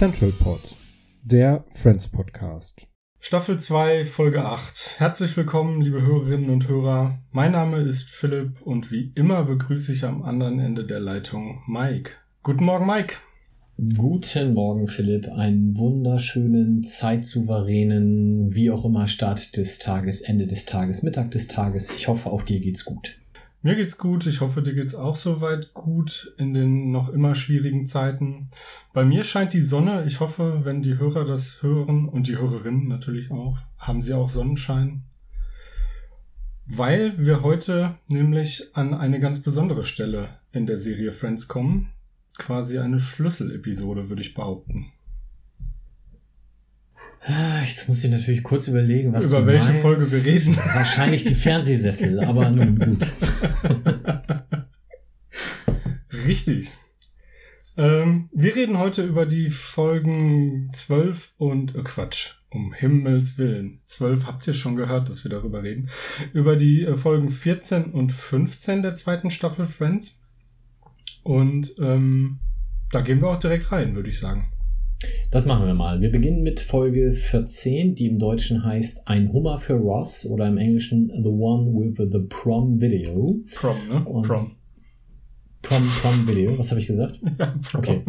Central Pod, der Friends Podcast. Staffel 2, Folge 8. Herzlich willkommen, liebe Hörerinnen und Hörer. Mein Name ist Philipp und wie immer begrüße ich am anderen Ende der Leitung Mike. Guten Morgen, Mike. Guten Morgen, Philipp. Einen wunderschönen, zeitsouveränen, wie auch immer, Start des Tages, Ende des Tages, Mittag des Tages. Ich hoffe, auch dir geht's gut. Mir geht's gut. Ich hoffe, dir geht's auch soweit gut in den noch immer schwierigen Zeiten. Bei mir scheint die Sonne. Ich hoffe, wenn die Hörer das hören und die Hörerinnen natürlich auch, haben sie auch Sonnenschein. Weil wir heute nämlich an eine ganz besondere Stelle in der Serie Friends kommen. Quasi eine Schlüsselepisode, würde ich behaupten. Ah, Jetzt muss ich natürlich kurz überlegen, was Über welche meinst. Folge wir reden. Wahrscheinlich die Fernsehsessel, aber nun gut. Richtig. Ähm, wir reden heute über die Folgen 12 und äh, Quatsch. Um Himmels Willen. 12 habt ihr schon gehört, dass wir darüber reden. Über die äh, Folgen 14 und 15 der zweiten Staffel Friends. Und ähm, da gehen wir auch direkt rein, würde ich sagen. Das machen wir mal. Wir beginnen mit Folge 14, die im Deutschen heißt Ein Hummer für Ross oder im Englischen The One with the Prom Video. Prom, ne? Und- Prom. Prom, Prom Video, was habe ich gesagt? Ja, Prom. Okay.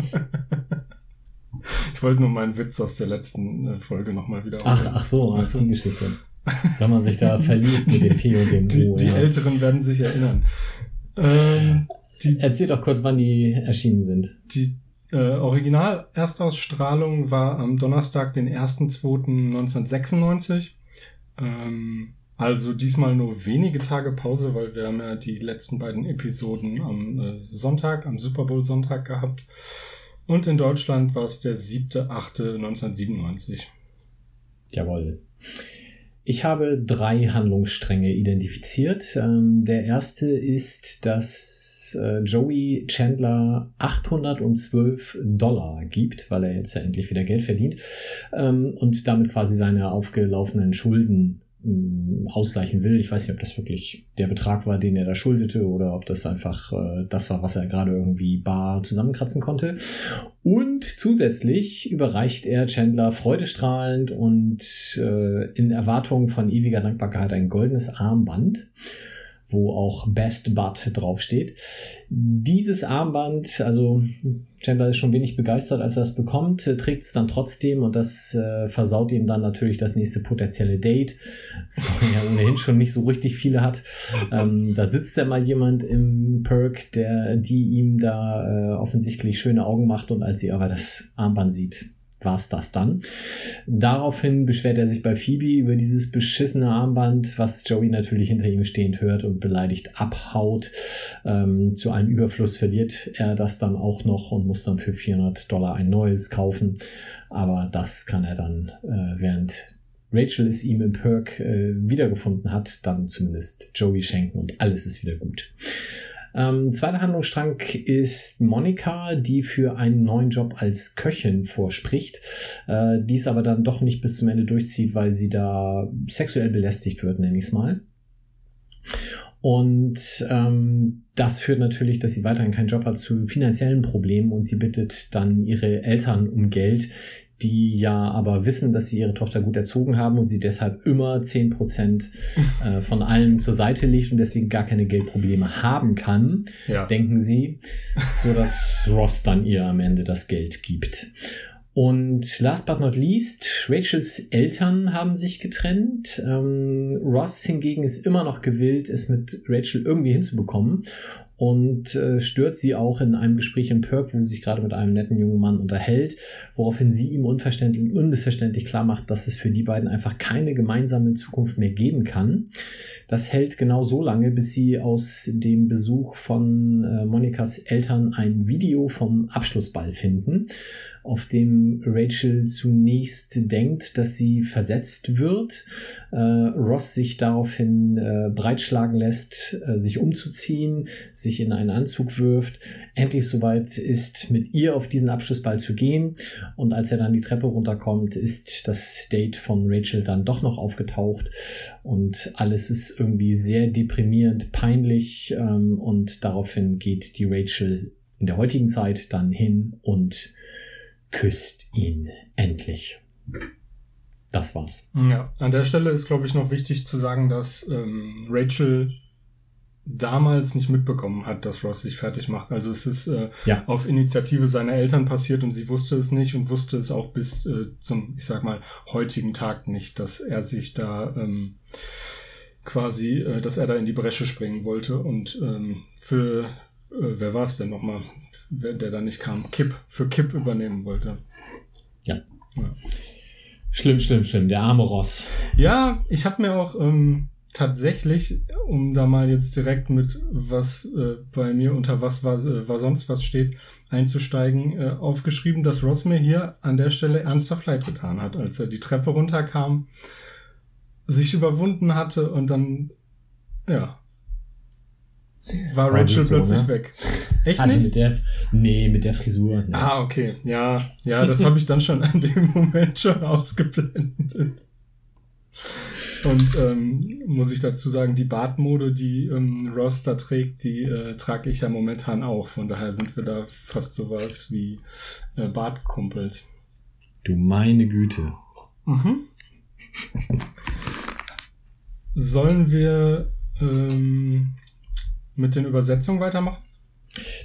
Ich wollte nur meinen Witz aus der letzten äh, Folge nochmal wieder Ach, ach so, ach, die Geschichte. Wenn man sich da verliest mit dem P und dem Die, O. die ja. Älteren werden sich erinnern. Ähm, die, Erzähl doch kurz, wann die erschienen sind. Die äh, Original-Erstausstrahlung war am Donnerstag, den 1.2.1996. Ähm, also diesmal nur wenige Tage Pause, weil wir haben ja die letzten beiden Episoden am äh, Sonntag, am Super Bowl-Sonntag gehabt. Und in Deutschland war es der 7.8.1997. Jawohl. Ich habe drei Handlungsstränge identifiziert. Ähm, der erste ist, dass äh, Joey Chandler 812 Dollar gibt, weil er jetzt ja endlich wieder Geld verdient ähm, und damit quasi seine aufgelaufenen Schulden ähm, ausgleichen will. Ich weiß nicht, ob das wirklich der Betrag war, den er da schuldete oder ob das einfach äh, das war, was er gerade irgendwie bar zusammenkratzen konnte. Und zusätzlich überreicht er Chandler freudestrahlend und äh, in Erwartung von ewiger Dankbarkeit ein goldenes Armband, wo auch Best Bud draufsteht. Dieses Armband, also Chandler ist schon wenig begeistert, als er es bekommt, äh, trägt es dann trotzdem und das äh, versaut ihm dann natürlich das nächste potenzielle Date, wo er ohnehin schon nicht so richtig viele hat. Ähm, da sitzt ja mal jemand im Perk, der die ihm da äh, offensichtlich schöne Augen macht und als sie aber das Armband sieht, war's das dann. Daraufhin beschwert er sich bei Phoebe über dieses beschissene Armband, was Joey natürlich hinter ihm stehend hört und beleidigt abhaut. Ähm, zu einem Überfluss verliert er das dann auch noch und muss dann für 400 Dollar ein neues kaufen. Aber das kann er dann, äh, während Rachel es ihm im Perk äh, wiedergefunden hat, dann zumindest Joey schenken und alles ist wieder gut. Ähm, zweiter Handlungsstrang ist Monika, die für einen neuen Job als Köchin vorspricht, äh, dies aber dann doch nicht bis zum Ende durchzieht, weil sie da sexuell belästigt wird, nenne ich es mal. Und ähm, das führt natürlich, dass sie weiterhin keinen Job hat, zu finanziellen Problemen und sie bittet dann ihre Eltern um Geld, die ja aber wissen, dass sie ihre Tochter gut erzogen haben und sie deshalb immer 10% äh, von allem zur Seite legt und deswegen gar keine Geldprobleme haben kann, Ja. denken sie, so dass Ross dann ihr am Ende das Geld gibt. Und last but not least, Rachels Eltern haben sich getrennt. Ähm, Ross hingegen ist immer noch gewillt, es mit Rachel irgendwie hinzubekommen. Und äh, stört sie auch in einem Gespräch im Perk, wo sie sich gerade mit einem netten jungen Mann unterhält, woraufhin sie ihm unverständlich, unmissverständlich klar macht, dass es für die beiden einfach keine gemeinsame Zukunft mehr geben kann. Das hält genau so lange, bis sie aus dem Besuch von äh, Monikas Eltern ein Video vom Abschlussball finden auf dem Rachel zunächst denkt, dass sie versetzt wird. Äh, Ross sich daraufhin äh, breitschlagen lässt, äh, sich umzuziehen, sich in einen Anzug wirft, endlich soweit ist, mit ihr auf diesen Abschlussball zu gehen. Und als er dann die Treppe runterkommt, ist das Date von Rachel dann doch noch aufgetaucht. Und alles ist irgendwie sehr deprimierend, peinlich. Ähm, und daraufhin geht die Rachel in der heutigen Zeit dann hin und küsst ihn endlich. Das war's. Ja, an der Stelle ist, glaube ich, noch wichtig zu sagen, dass ähm, Rachel damals nicht mitbekommen hat, dass Ross sich fertig macht. Also es ist äh, Ja. auf Initiative seiner Eltern passiert und sie wusste es nicht und wusste es auch bis äh, zum, ich sag mal, heutigen Tag nicht, dass er sich da ähm, quasi, äh, dass er da in die Bresche springen wollte und ähm, für, äh, wer war es denn nochmal, der da nicht kam, Kip, für Kip übernehmen wollte. Schlimm, schlimm, schlimm. Der arme Ross. Ja, ich habe mir auch ähm, tatsächlich, um da mal jetzt direkt mit was äh, bei mir unter was war, äh, war sonst was steht, einzusteigen, äh, aufgeschrieben, dass Ross mir hier an der Stelle ernsthaft leid getan hat, als er die Treppe runterkam, sich überwunden hatte und dann, ja, war Rachel so, plötzlich ne? weg. Echt Also nicht? mit der, nee, mit der Frisur. Nee. Ah, okay. Ja, ja, das habe ich dann schon an dem Moment schon ausgeblendet. Und ähm, muss ich dazu sagen, die Bartmode, die ähm, Ross da trägt, die äh, trage ich ja momentan auch. Von daher sind wir da fast sowas wie äh, Bartkumpels. Du meine Güte. Mhm. Sollen wir ähm, mit den Übersetzungen weitermachen?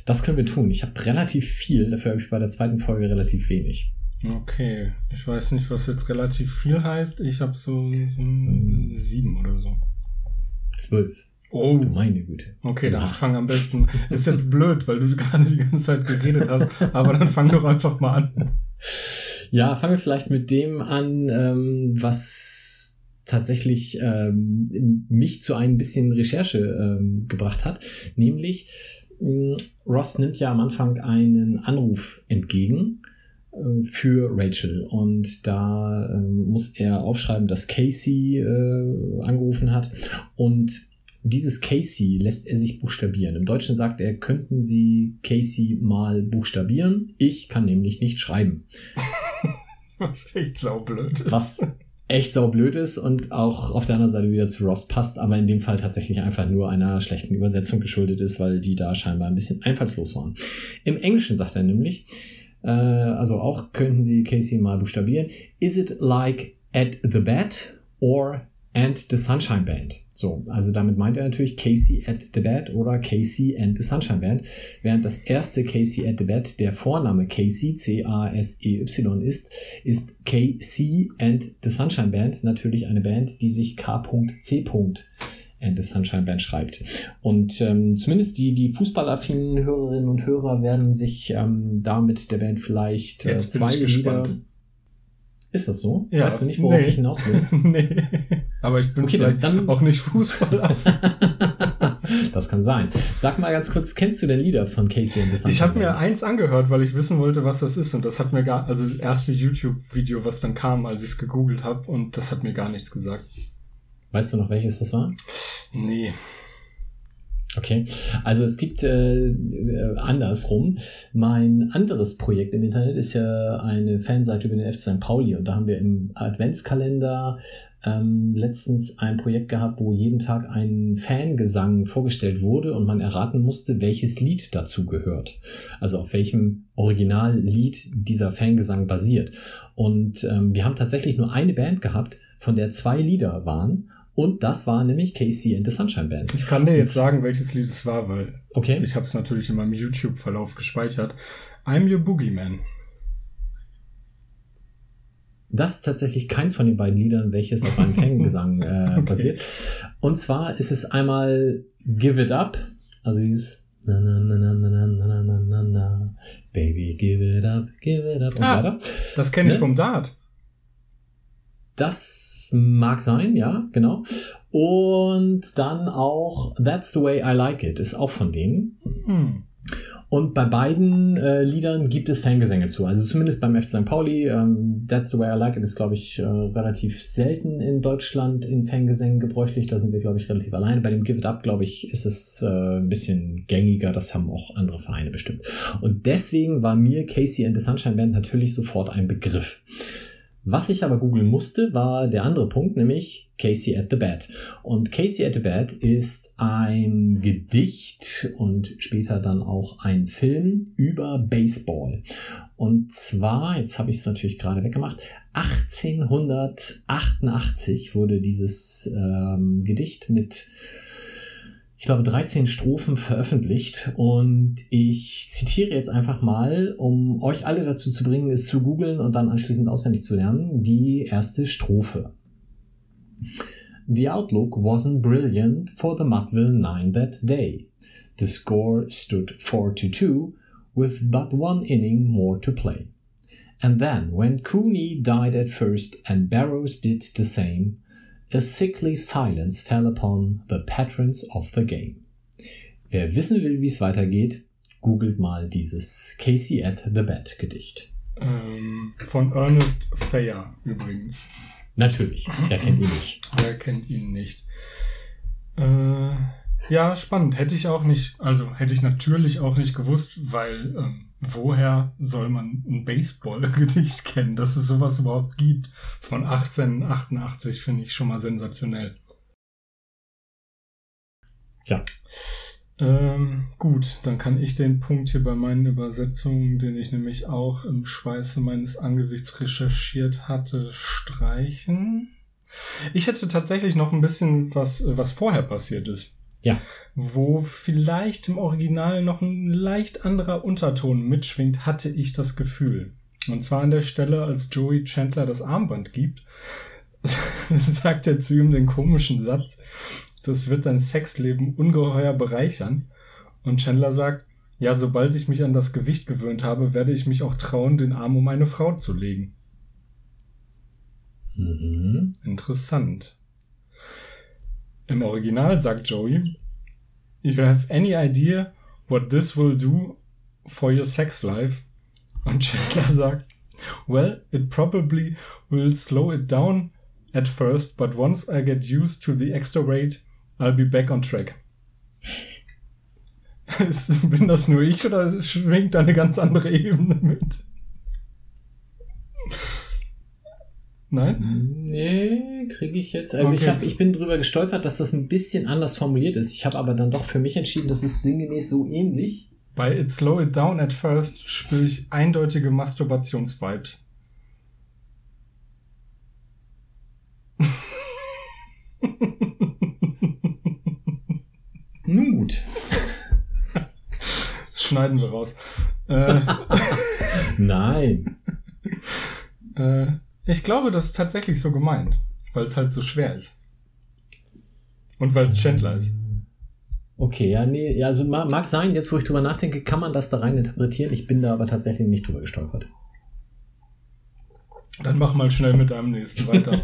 Das können wir tun. Ich habe relativ viel, dafür habe ich bei der zweiten Folge relativ wenig. Okay, ich weiß nicht, was jetzt relativ viel heißt. Ich habe so mm, sieben oder so. Zwölf. Oh, Du meine Güte. okay, dann Ja. fang am besten. Ist jetzt blöd, weil du gerade die ganze Zeit geredet hast, aber dann fang doch einfach mal an. Ja, fangen wir vielleicht mit dem an, ähm, was tatsächlich ähm, mich zu ein bisschen Recherche ähm, gebracht hat. Nämlich, mh, Ross nimmt ja am Anfang einen Anruf entgegen äh, für Rachel und da ähm, muss er aufschreiben, dass Casey äh, angerufen hat und dieses Casey lässt er sich buchstabieren. Im Deutschen sagt er, könnten Sie Casey mal buchstabieren? Ich kann nämlich nicht schreiben. Ist echt saublöd. Was echt saublöd ist und auch auf der anderen Seite wieder zu Ross passt, aber in dem Fall tatsächlich einfach nur einer schlechten Übersetzung geschuldet ist, weil die da scheinbar ein bisschen einfallslos waren. Im Englischen sagt er nämlich, äh, also auch könnten Sie Casey mal buchstabieren, is it like at the bat or and the Sunshine Band? So, also damit meint er natürlich Casey at the Bat oder Casey and the Sunshine Band, während das erste Casey at the Bat der Vorname Casey, C-A-S-E-Y ist, ist KC and the Sunshine Band natürlich eine Band, die sich K.C. and the Sunshine Band schreibt. Und ähm, zumindest die, die fußballaffinen Hörerinnen und Hörer werden sich ähm, da mit der Band vielleicht äh, zwei Lieder. Ist das so? Ja, weißt du nicht, worauf nee. ich hinaus will? nee. Aber ich bin Okay, vielleicht dann- auch nicht Fußballer. das kann sein. Sag mal ganz kurz, kennst du denn Lieder von Casey and the Sunshine Ich habe mir eins angehört, weil ich wissen wollte, was das ist. Und das hat mir gar, also das erste YouTube-Video, was dann kam, als ich es gegoogelt habe. Und das hat mir gar nichts gesagt. Weißt du noch, welches das war? Nee. Okay, also es gibt äh, äh, andersrum. Mein anderes Projekt im Internet ist ja eine Fanseite über den FC St. Pauli und da haben wir im Adventskalender ähm, letztens ein Projekt gehabt, wo jeden Tag ein Fangesang vorgestellt wurde und man erraten musste, welches Lied dazu gehört. Also auf welchem Originallied dieser Fangesang basiert. Und ähm, wir haben tatsächlich nur eine Band gehabt, von der zwei Lieder waren. Und das war nämlich Casey and the Sunshine Band. Ich kann dir jetzt sagen, welches Lied es war, weil Okay. ich habe es natürlich in meinem YouTube-Verlauf gespeichert. I'm Your Boogeyman. Das ist tatsächlich keins von den beiden Liedern, welches auf einem Fangesang äh, Okay. basiert. Und zwar ist es einmal Give It Up, also dieses Na, na, na, na, na, na, na, na, na, na. Baby, give it up, give it up und Ah. so weiter. Das kenne ich Ne? vom Dart. Das mag sein, ja, genau. Und dann auch That's the Way I Like It ist auch von denen. Hm. Und bei beiden äh, Liedern gibt es Fangesänge zu. Also zumindest beim FC St. Pauli. Ähm, That's the Way I Like It ist, glaube ich, äh, relativ selten in Deutschland in Fangesängen gebräuchlich. Da sind wir, glaube ich, relativ alleine. Bei dem Give It Up, glaube ich, ist es äh, ein bisschen gängiger. Das haben auch andere Vereine bestimmt. Und deswegen war mir Casey and the Sunshine Band natürlich sofort ein Begriff. Was ich aber googeln musste, war der andere Punkt, nämlich Casey at the Bat. Und Casey at the Bat ist ein Gedicht und später dann auch ein Film über Baseball. Und zwar, jetzt habe ich es natürlich gerade weggemacht, 1888 wurde dieses ähm, Gedicht mit ich glaube, 13 Strophen veröffentlicht und ich zitiere jetzt einfach mal, um euch alle dazu zu bringen, es zu googeln und dann anschließend auswendig zu lernen, die erste Strophe. The outlook wasn't brilliant for the Mudville Nine that day. The score stood 4 to 2 with but one inning more to play. And then, when Cooney died at first and Barrows did the same, a sickly silence fell upon the patrons of the game. Wer wissen will, wie es weitergeht, googelt mal dieses Casey at the Bat Gedicht. Ähm, von Ernest Thayer übrigens. Natürlich, wer kennt ihn nicht? Wer kennt ihn nicht? Äh, ja, spannend. Hätte ich auch nicht, also hätte ich natürlich auch nicht gewusst, weil ähm, woher soll man ein Baseball-Gedicht kennen, dass es sowas überhaupt gibt? Von 1888 finde ich schon mal sensationell. Ja. Ähm, gut, dann kann ich den Punkt hier bei meinen Übersetzungen, den ich nämlich auch im Schweiße meines Angesichts recherchiert hatte, streichen. Ich hätte tatsächlich noch ein bisschen was, äh, was vorher passiert ist. Ja. Wo vielleicht im Original noch ein leicht anderer Unterton mitschwingt, hatte ich das Gefühl. Und zwar an der Stelle, als Joey Chandler das Armband gibt, sagt er zu ihm den komischen Satz, das wird dein Sexleben ungeheuer bereichern. Und Chandler sagt, ja, sobald ich mich an das Gewicht gewöhnt habe, werde ich mich auch trauen, den Arm um eine Frau zu legen. Mhm. Interessant. Im Original sagt Joey, You have any idea what this will do for your sex life? Und Chandler sagt, Well, it probably will slow it down at first, but once I get used to the extra weight, I'll be back on track. Bin das nur ich oder schwingt da eine ganz andere Ebene mit? Nein? Nee, kriege ich jetzt. Also ich, Okay. hab, ich bin drüber gestolpert, dass das ein bisschen anders formuliert ist. Ich habe aber dann doch für mich entschieden, das ist sinngemäß so ähnlich. Bei It Slow It Down at First spüre ich eindeutige Masturbationsvibes. Nun gut. Schneiden wir raus. Äh, Nein. äh, ich glaube, das ist tatsächlich so gemeint, weil es halt so schwer ist. Und weil es Chandler ist. Okay, ja, nee, also mag sein, jetzt wo ich drüber nachdenke, kann man das da rein interpretieren. Ich bin da aber tatsächlich nicht drüber gestolpert. Dann mach mal schnell mit deinem nächsten weiter.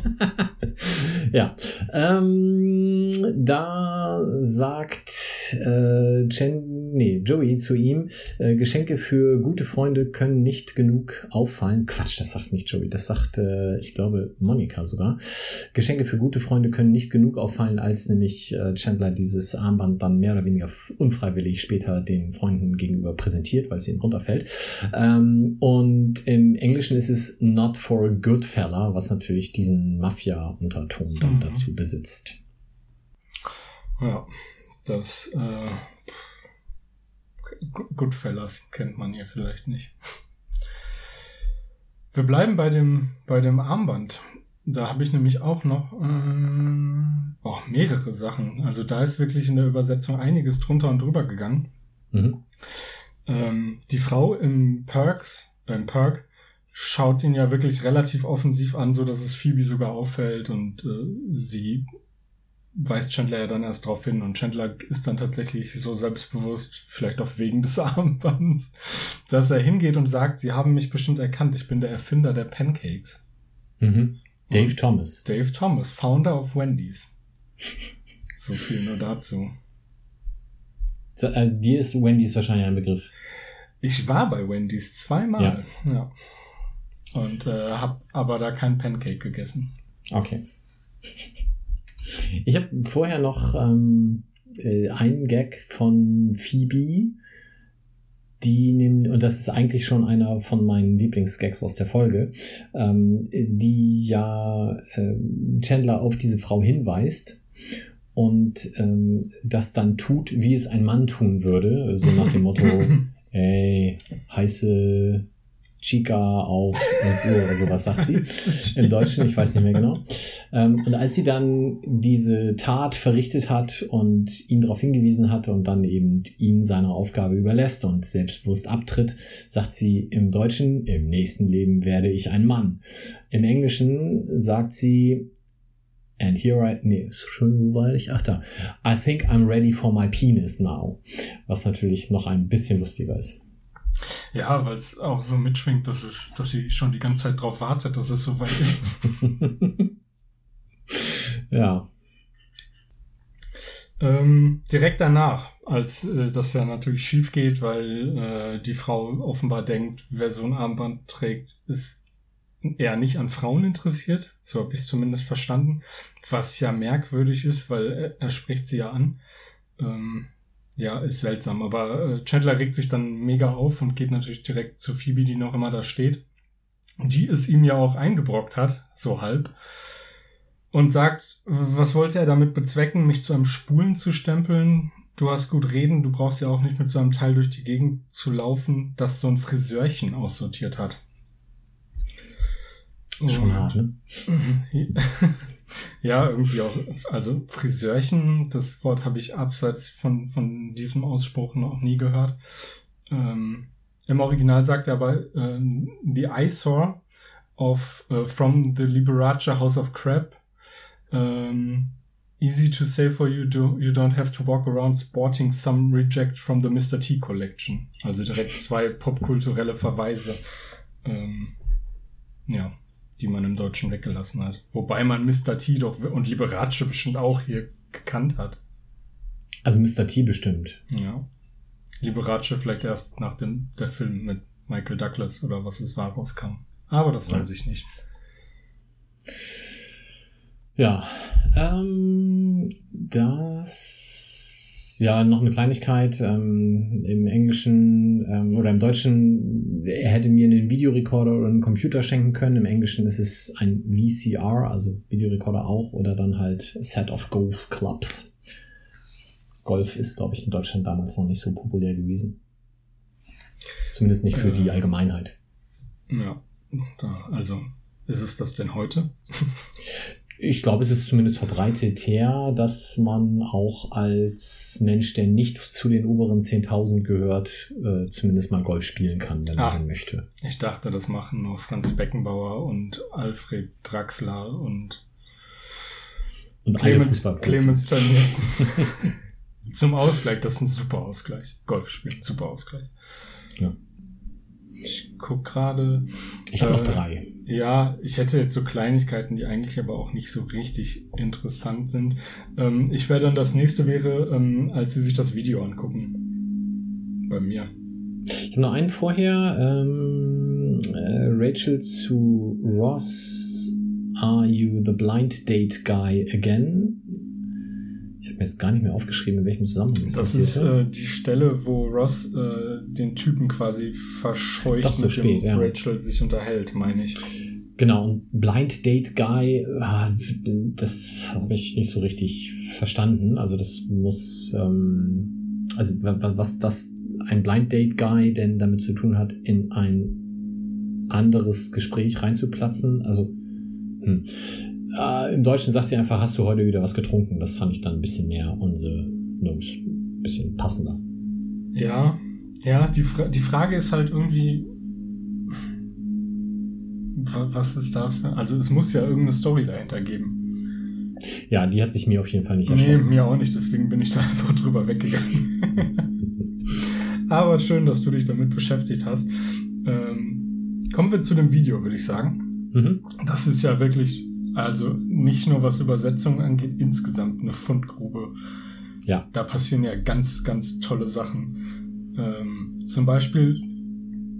ja, ähm, da sagt äh, Chen, nee, Joey zu ihm, äh, Geschenke für gute Freunde können nicht genug auffallen. Quatsch, das sagt nicht Joey, das sagt, äh, ich glaube, Monika sogar. Geschenke für gute Freunde können nicht genug auffallen, als nämlich äh, Chandler dieses Armband dann mehr oder weniger unfreiwillig später den Freunden gegenüber präsentiert, weil es ihm runterfällt. Ähm, und im Englischen ist es not for a good fella, was natürlich diesen Mafia-Unterton dann Mhm. dazu besitzt. ja, das äh, Goodfellas kennt man hier vielleicht nicht. Wir bleiben bei dem, bei dem Armband. Da habe ich nämlich auch noch äh, oh, mehrere Sachen. Also da ist wirklich in der Übersetzung einiges drunter und drüber gegangen. Mhm. Ähm, die Frau im Perks, äh, im Perk, schaut ihn ja wirklich relativ offensiv an, so dass es Phoebe sogar auffällt und äh, sie weist Chandler ja dann erst darauf hin und Chandler ist dann tatsächlich so selbstbewusst, vielleicht auch wegen des Armbands, dass er hingeht und sagt, sie haben mich bestimmt erkannt, ich bin der Erfinder der Pancakes. Mhm. Dave Und Thomas. Dave Thomas, Founder of Wendy's. So viel nur dazu. So, äh, dir ist Wendy's wahrscheinlich ein Begriff. Ich war bei Wendy's zweimal. Ja. Und äh, habe aber da kein Pancake gegessen. Okay. Ich habe vorher noch ähm, äh, einen Gag von Phoebe, die nehmen, und das ist eigentlich schon einer von meinen Lieblingsgags aus der Folge, ähm, die ja äh, Chandler auf diese Frau hinweist und ähm, das dann tut, wie es ein Mann tun würde, so nach dem Motto, ey, heiße Chica auf 11 Uhr oder sowas, sagt sie. Im Deutschen, ich weiß nicht mehr genau. Ähm, und als sie dann diese Tat verrichtet hat und ihn darauf hingewiesen hat und dann eben ihn seiner Aufgabe überlässt und selbstbewusst abtritt, sagt sie im Deutschen, im nächsten Leben werde ich ein Mann. Im Englischen sagt sie, and here I, nee, wo war ich? Ach da. I think I'm ready for my penis now. Was natürlich noch ein bisschen lustiger ist. Ja, weil es auch so mitschwingt, dass, es, dass sie schon die ganze Zeit drauf wartet, dass es soweit ist. ja. Ähm, direkt danach, als äh, das ja natürlich schief geht, weil äh, die Frau offenbar denkt, wer so ein Armband trägt, ist eher nicht an Frauen interessiert. So habe ich es zumindest verstanden. Was ja merkwürdig ist, weil er, er spricht sie ja an. Ähm, ja, ist seltsam. Aber äh, Chandler regt sich dann mega auf und geht natürlich direkt zu Phoebe, die noch immer da steht. Die es ihm ja auch eingebrockt hat, so halb. Und sagt, was wollte er damit bezwecken, mich zu einem Spulen zu stempeln? Du hast gut reden, du brauchst ja auch nicht mit so einem Teil durch die Gegend zu laufen, das so ein Friseurchen aussortiert hat. Schon hart, ne? Ja, irgendwie auch. Also Friseurchen, das Wort habe ich abseits von, von diesem Ausspruch noch nie gehört. Ähm, Im Original sagt er aber ähm, The Eyesore of uh, from the Liberace House of Crab. Ähm, easy to say for you, do, you don't have to walk around sporting some reject from the Mr. T Collection. Also direkt zwei popkulturelle Verweise. Ähm, ja die man im Deutschen weggelassen hat. Wobei man Mr. T doch und Liberace bestimmt auch hier gekannt hat. Also Mr. T bestimmt. Ja. Liberace vielleicht erst nach dem der Film mit Michael Douglas oder was es war rauskam. Aber das weiß ich nicht. Ja, ähm, das, ja, noch eine Kleinigkeit, ähm, im Englischen ähm, oder im Deutschen, er hätte mir einen Videorekorder oder einen Computer schenken können. Im Englischen ist es ein VCR, also Videorekorder auch, oder dann halt Set of Golf Clubs. Golf ist, glaube ich, in Deutschland damals noch nicht so populär gewesen. Zumindest nicht für Ja. die Allgemeinheit. Ja. Da, also, ist es das denn heute? Ich glaube, es ist zumindest verbreitet her, dass man auch als Mensch, der nicht zu den oberen 10.000 gehört, äh, zumindest mal Golf spielen kann, wenn Ah. man möchte. Ich dachte, das machen nur Franz Beckenbauer und Alfred Draxler und Und Clemens. Clemens Tönnies. Zum Ausgleich, das ist ein super Ausgleich. Golf spielen, super Ausgleich. Ja. Ich guck gerade. Ich habe noch Äh, drei. Ja, ich hätte jetzt so Kleinigkeiten, die eigentlich aber auch nicht so richtig interessant sind. Ähm, ich wäre dann das nächste wäre, ähm, als sie sich das Video angucken. Bei mir. Ich habe noch einen vorher. Ähm, äh, Rachel zu Ross. Are you the blind date guy again? Habe jetzt gar nicht mehr aufgeschrieben, in welchem Zusammenhang das, Das ist äh, die Stelle, wo Ross äh, den Typen quasi verscheucht, Doch, so mit spät, dem ja. Rachel sich unterhält, meine ich. Genau, und Blind Date Guy, ah, das habe ich nicht so richtig verstanden. Also das muss, ähm, also wa- wa- was das ein Blind Date Guy denn damit zu tun hat, in ein anderes Gespräch reinzuplatzen. Also hm. Äh, im Deutschen sagt sie einfach, hast du heute wieder was getrunken? Das fand ich dann ein bisschen mehr unsere ein bisschen passender. Ja, ja, die, Fra die Frage ist halt irgendwie, wa- was ist da für, also es muss ja irgendeine Story dahinter geben. Ja, die hat sich mir auf jeden Fall nicht Nee, erschlossen. mir auch nicht, deswegen bin ich da einfach drüber weggegangen. Aber schön, dass du dich damit beschäftigt hast. Ähm, kommen wir zu dem Video, würde ich sagen. Mhm. Das ist ja wirklich, also nicht nur was Übersetzungen angeht, insgesamt eine Fundgrube. Ja. Da passieren ja ganz, ganz tolle Sachen. Ähm, zum Beispiel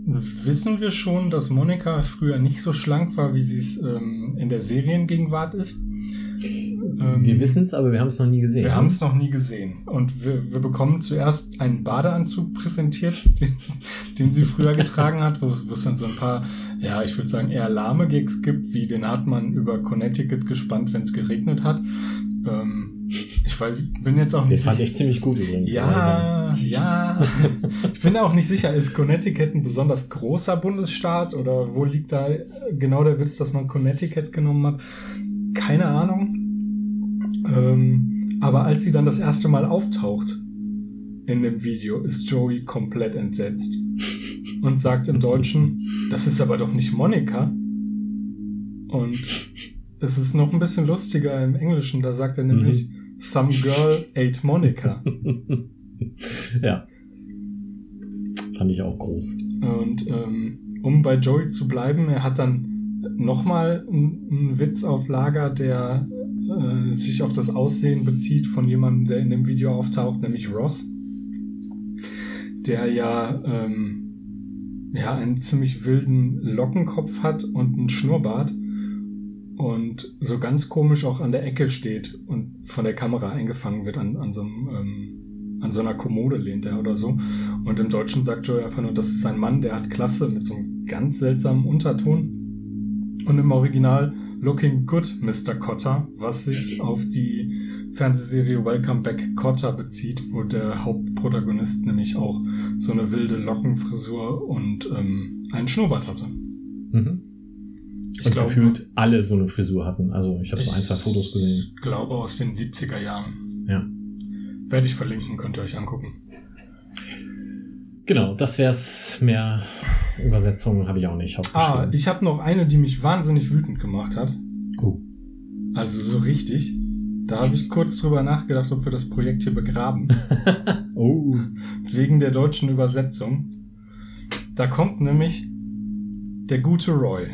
wissen wir schon, dass Monika früher nicht so schlank war, wie sie es ähm, in der Seriengegenwart ist. Ähm, Wir wissen es, aber wir haben es noch nie gesehen. wir haben es noch nie gesehen. Und wir, wir bekommen zuerst einen Badeanzug präsentiert, den, den sie früher getragen hat, wo es wo es dann so ein paar, ja, ich würde sagen, eher lahme Gigs gibt, wie den hat man über Connecticut gespannt, wenn es geregnet hat. Ähm, ich weiß, bin jetzt auch Den nicht fand sicher. ich ziemlich gut übrigens. Ja, ja. Ich bin auch nicht sicher, ist Connecticut ein besonders großer Bundesstaat oder wo liegt da genau der Witz, dass man Connecticut genommen hat? Keine Ahnung. Ähm, aber als sie dann das erste Mal auftaucht in dem Video, ist Joey komplett entsetzt und sagt im Deutschen, das ist aber doch nicht Monika. Und es ist noch ein bisschen lustiger im Englischen, da sagt er nämlich, Some girl ate Monica. ja. Fand ich auch groß. Und ähm, um bei Joey zu bleiben, er hat dann nochmal einen Witz auf Lager, der äh, sich auf das Aussehen bezieht von jemandem, der in dem Video auftaucht, nämlich Ross. Der ja, ähm, ja einen ziemlich wilden Lockenkopf hat und einen Schnurrbart und so ganz komisch auch an der Ecke steht und von der Kamera eingefangen wird an, an so einem ähm, an so einer Kommode lehnt er oder so. Und im Deutschen sagt Joey einfach nur, das ist ein Mann, der hat Klasse mit so einem ganz seltsamen Unterton. Und im Original Looking Good, Mr. Cotter, was sich auf die Fernsehserie Welcome Back Cotter bezieht, wo der Hauptprotagonist nämlich auch so eine wilde Lockenfrisur und ähm, einen Schnurrbart hatte. Mhm. Ich Und glaube, gefühlt alle so eine Frisur hatten. Also ich habe so ein, zwei Fotos gesehen. Ich glaube aus den 70er Jahren. Ja. Werde ich verlinken, könnt ihr euch angucken. Genau, das wär's. Mehr Übersetzungen habe ich auch nicht Ah, ich habe noch eine, die mich wahnsinnig wütend gemacht hat. oh. Also so richtig. Da habe ich kurz drüber nachgedacht, ob wir das Projekt hier begraben. oh. wegen der deutschen Übersetzung. Da kommt nämlich der gute Roy.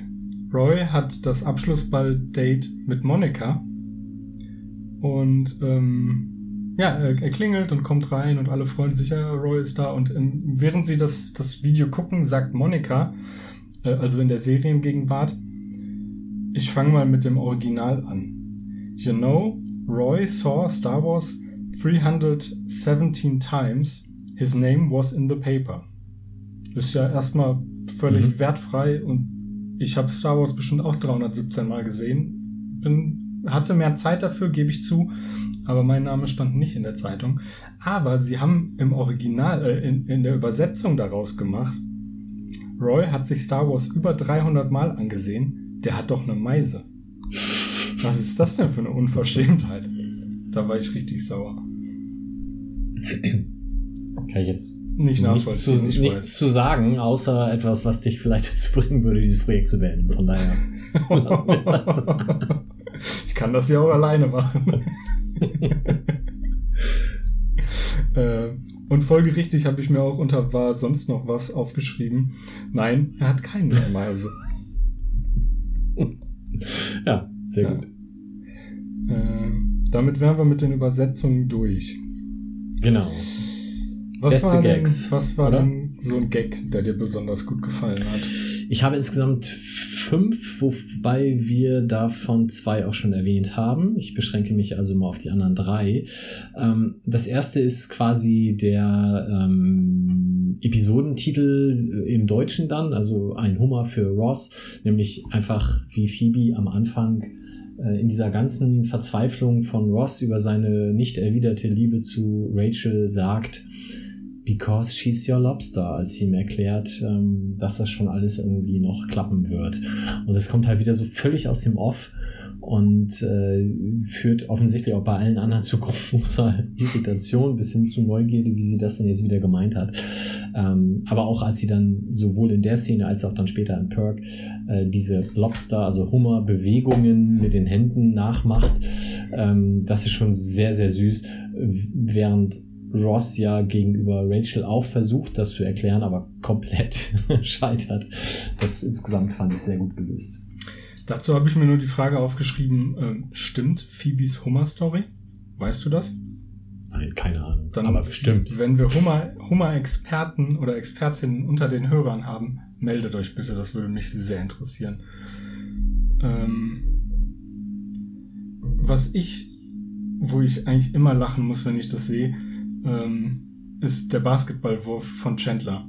Roy hat das Abschlussball-Date mit Monika. Und ähm, ja, er, er klingelt und kommt rein und alle freuen sich, ja, Roy ist da. Und ähm, während sie das, das Video gucken, sagt Monika, äh, also in der Seriengegenwart, ich fange mal mit dem Original an. You know, Roy saw Star Wars 317 times. His name was in the paper. Ist ja erstmal völlig Mhm. wertfrei und ich habe Star Wars bestimmt auch 317 Mal gesehen. Bin, hatte mehr Zeit dafür, gebe ich zu, aber mein Name stand nicht in der Zeitung. Aber sie haben im Original, äh, in, in der Übersetzung daraus gemacht, Roy hat sich Star Wars über 300 Mal angesehen. Der hat doch eine Meise. Was ist das denn für eine Unverschämtheit? Da war ich richtig sauer. Kann ich jetzt Nicht nichts, zu, ich nichts zu sagen, außer etwas, was dich vielleicht dazu bringen würde, dieses Projekt zu beenden. Von daher. lassen wir das. ich kann das ja auch alleine machen. äh, und folgerichtig habe ich mir auch unter war sonst noch was aufgeschrieben. Nein, er hat keine Meise. Ja, sehr Ja. gut. Äh, damit wären wir mit den Übersetzungen durch. Genau. Was Beste war denn, Gags, was war oder? denn so ein Gag, der dir besonders gut gefallen hat? Ich habe insgesamt fünf, wobei wir davon zwei auch schon erwähnt haben. Ich beschränke mich also mal auf die anderen drei. Ähm, das erste ist quasi der ähm, Episodentitel im Deutschen dann, also ein Hummer für Ross, nämlich einfach wie Phoebe am Anfang äh, in dieser ganzen Verzweiflung von Ross über seine nicht erwiderte Liebe zu Rachel sagt, Because she's your lobster, als sie ihm erklärt, ähm, dass das schon alles irgendwie noch klappen wird. Und das kommt halt wieder so völlig aus dem Off und äh, führt offensichtlich auch bei allen anderen zu großer Irritation bis hin zu Neugierde, wie sie das denn jetzt wieder gemeint hat. Ähm, aber auch als sie dann sowohl in der Szene als auch dann später in Perk äh, diese Lobster, also Hummer-Bewegungen mit den Händen nachmacht, ähm, das ist schon sehr, sehr süß. Während Ross ja gegenüber Rachel auch versucht, das zu erklären, aber komplett scheitert. Das insgesamt fand ich sehr gut gelöst. Dazu habe ich mir nur die Frage aufgeschrieben, ähm, stimmt Phoebes Hummer-Story? Weißt du das? Nein, keine Ahnung. Dann, aber bestimmt. Wenn wir Hummer- Hummer-Experten oder Expertinnen unter den Hörern haben, meldet euch bitte, das würde mich sehr interessieren. Ähm, was ich, wo ich eigentlich immer lachen muss, wenn ich das sehe, ähm, ist der Basketballwurf von Chandler.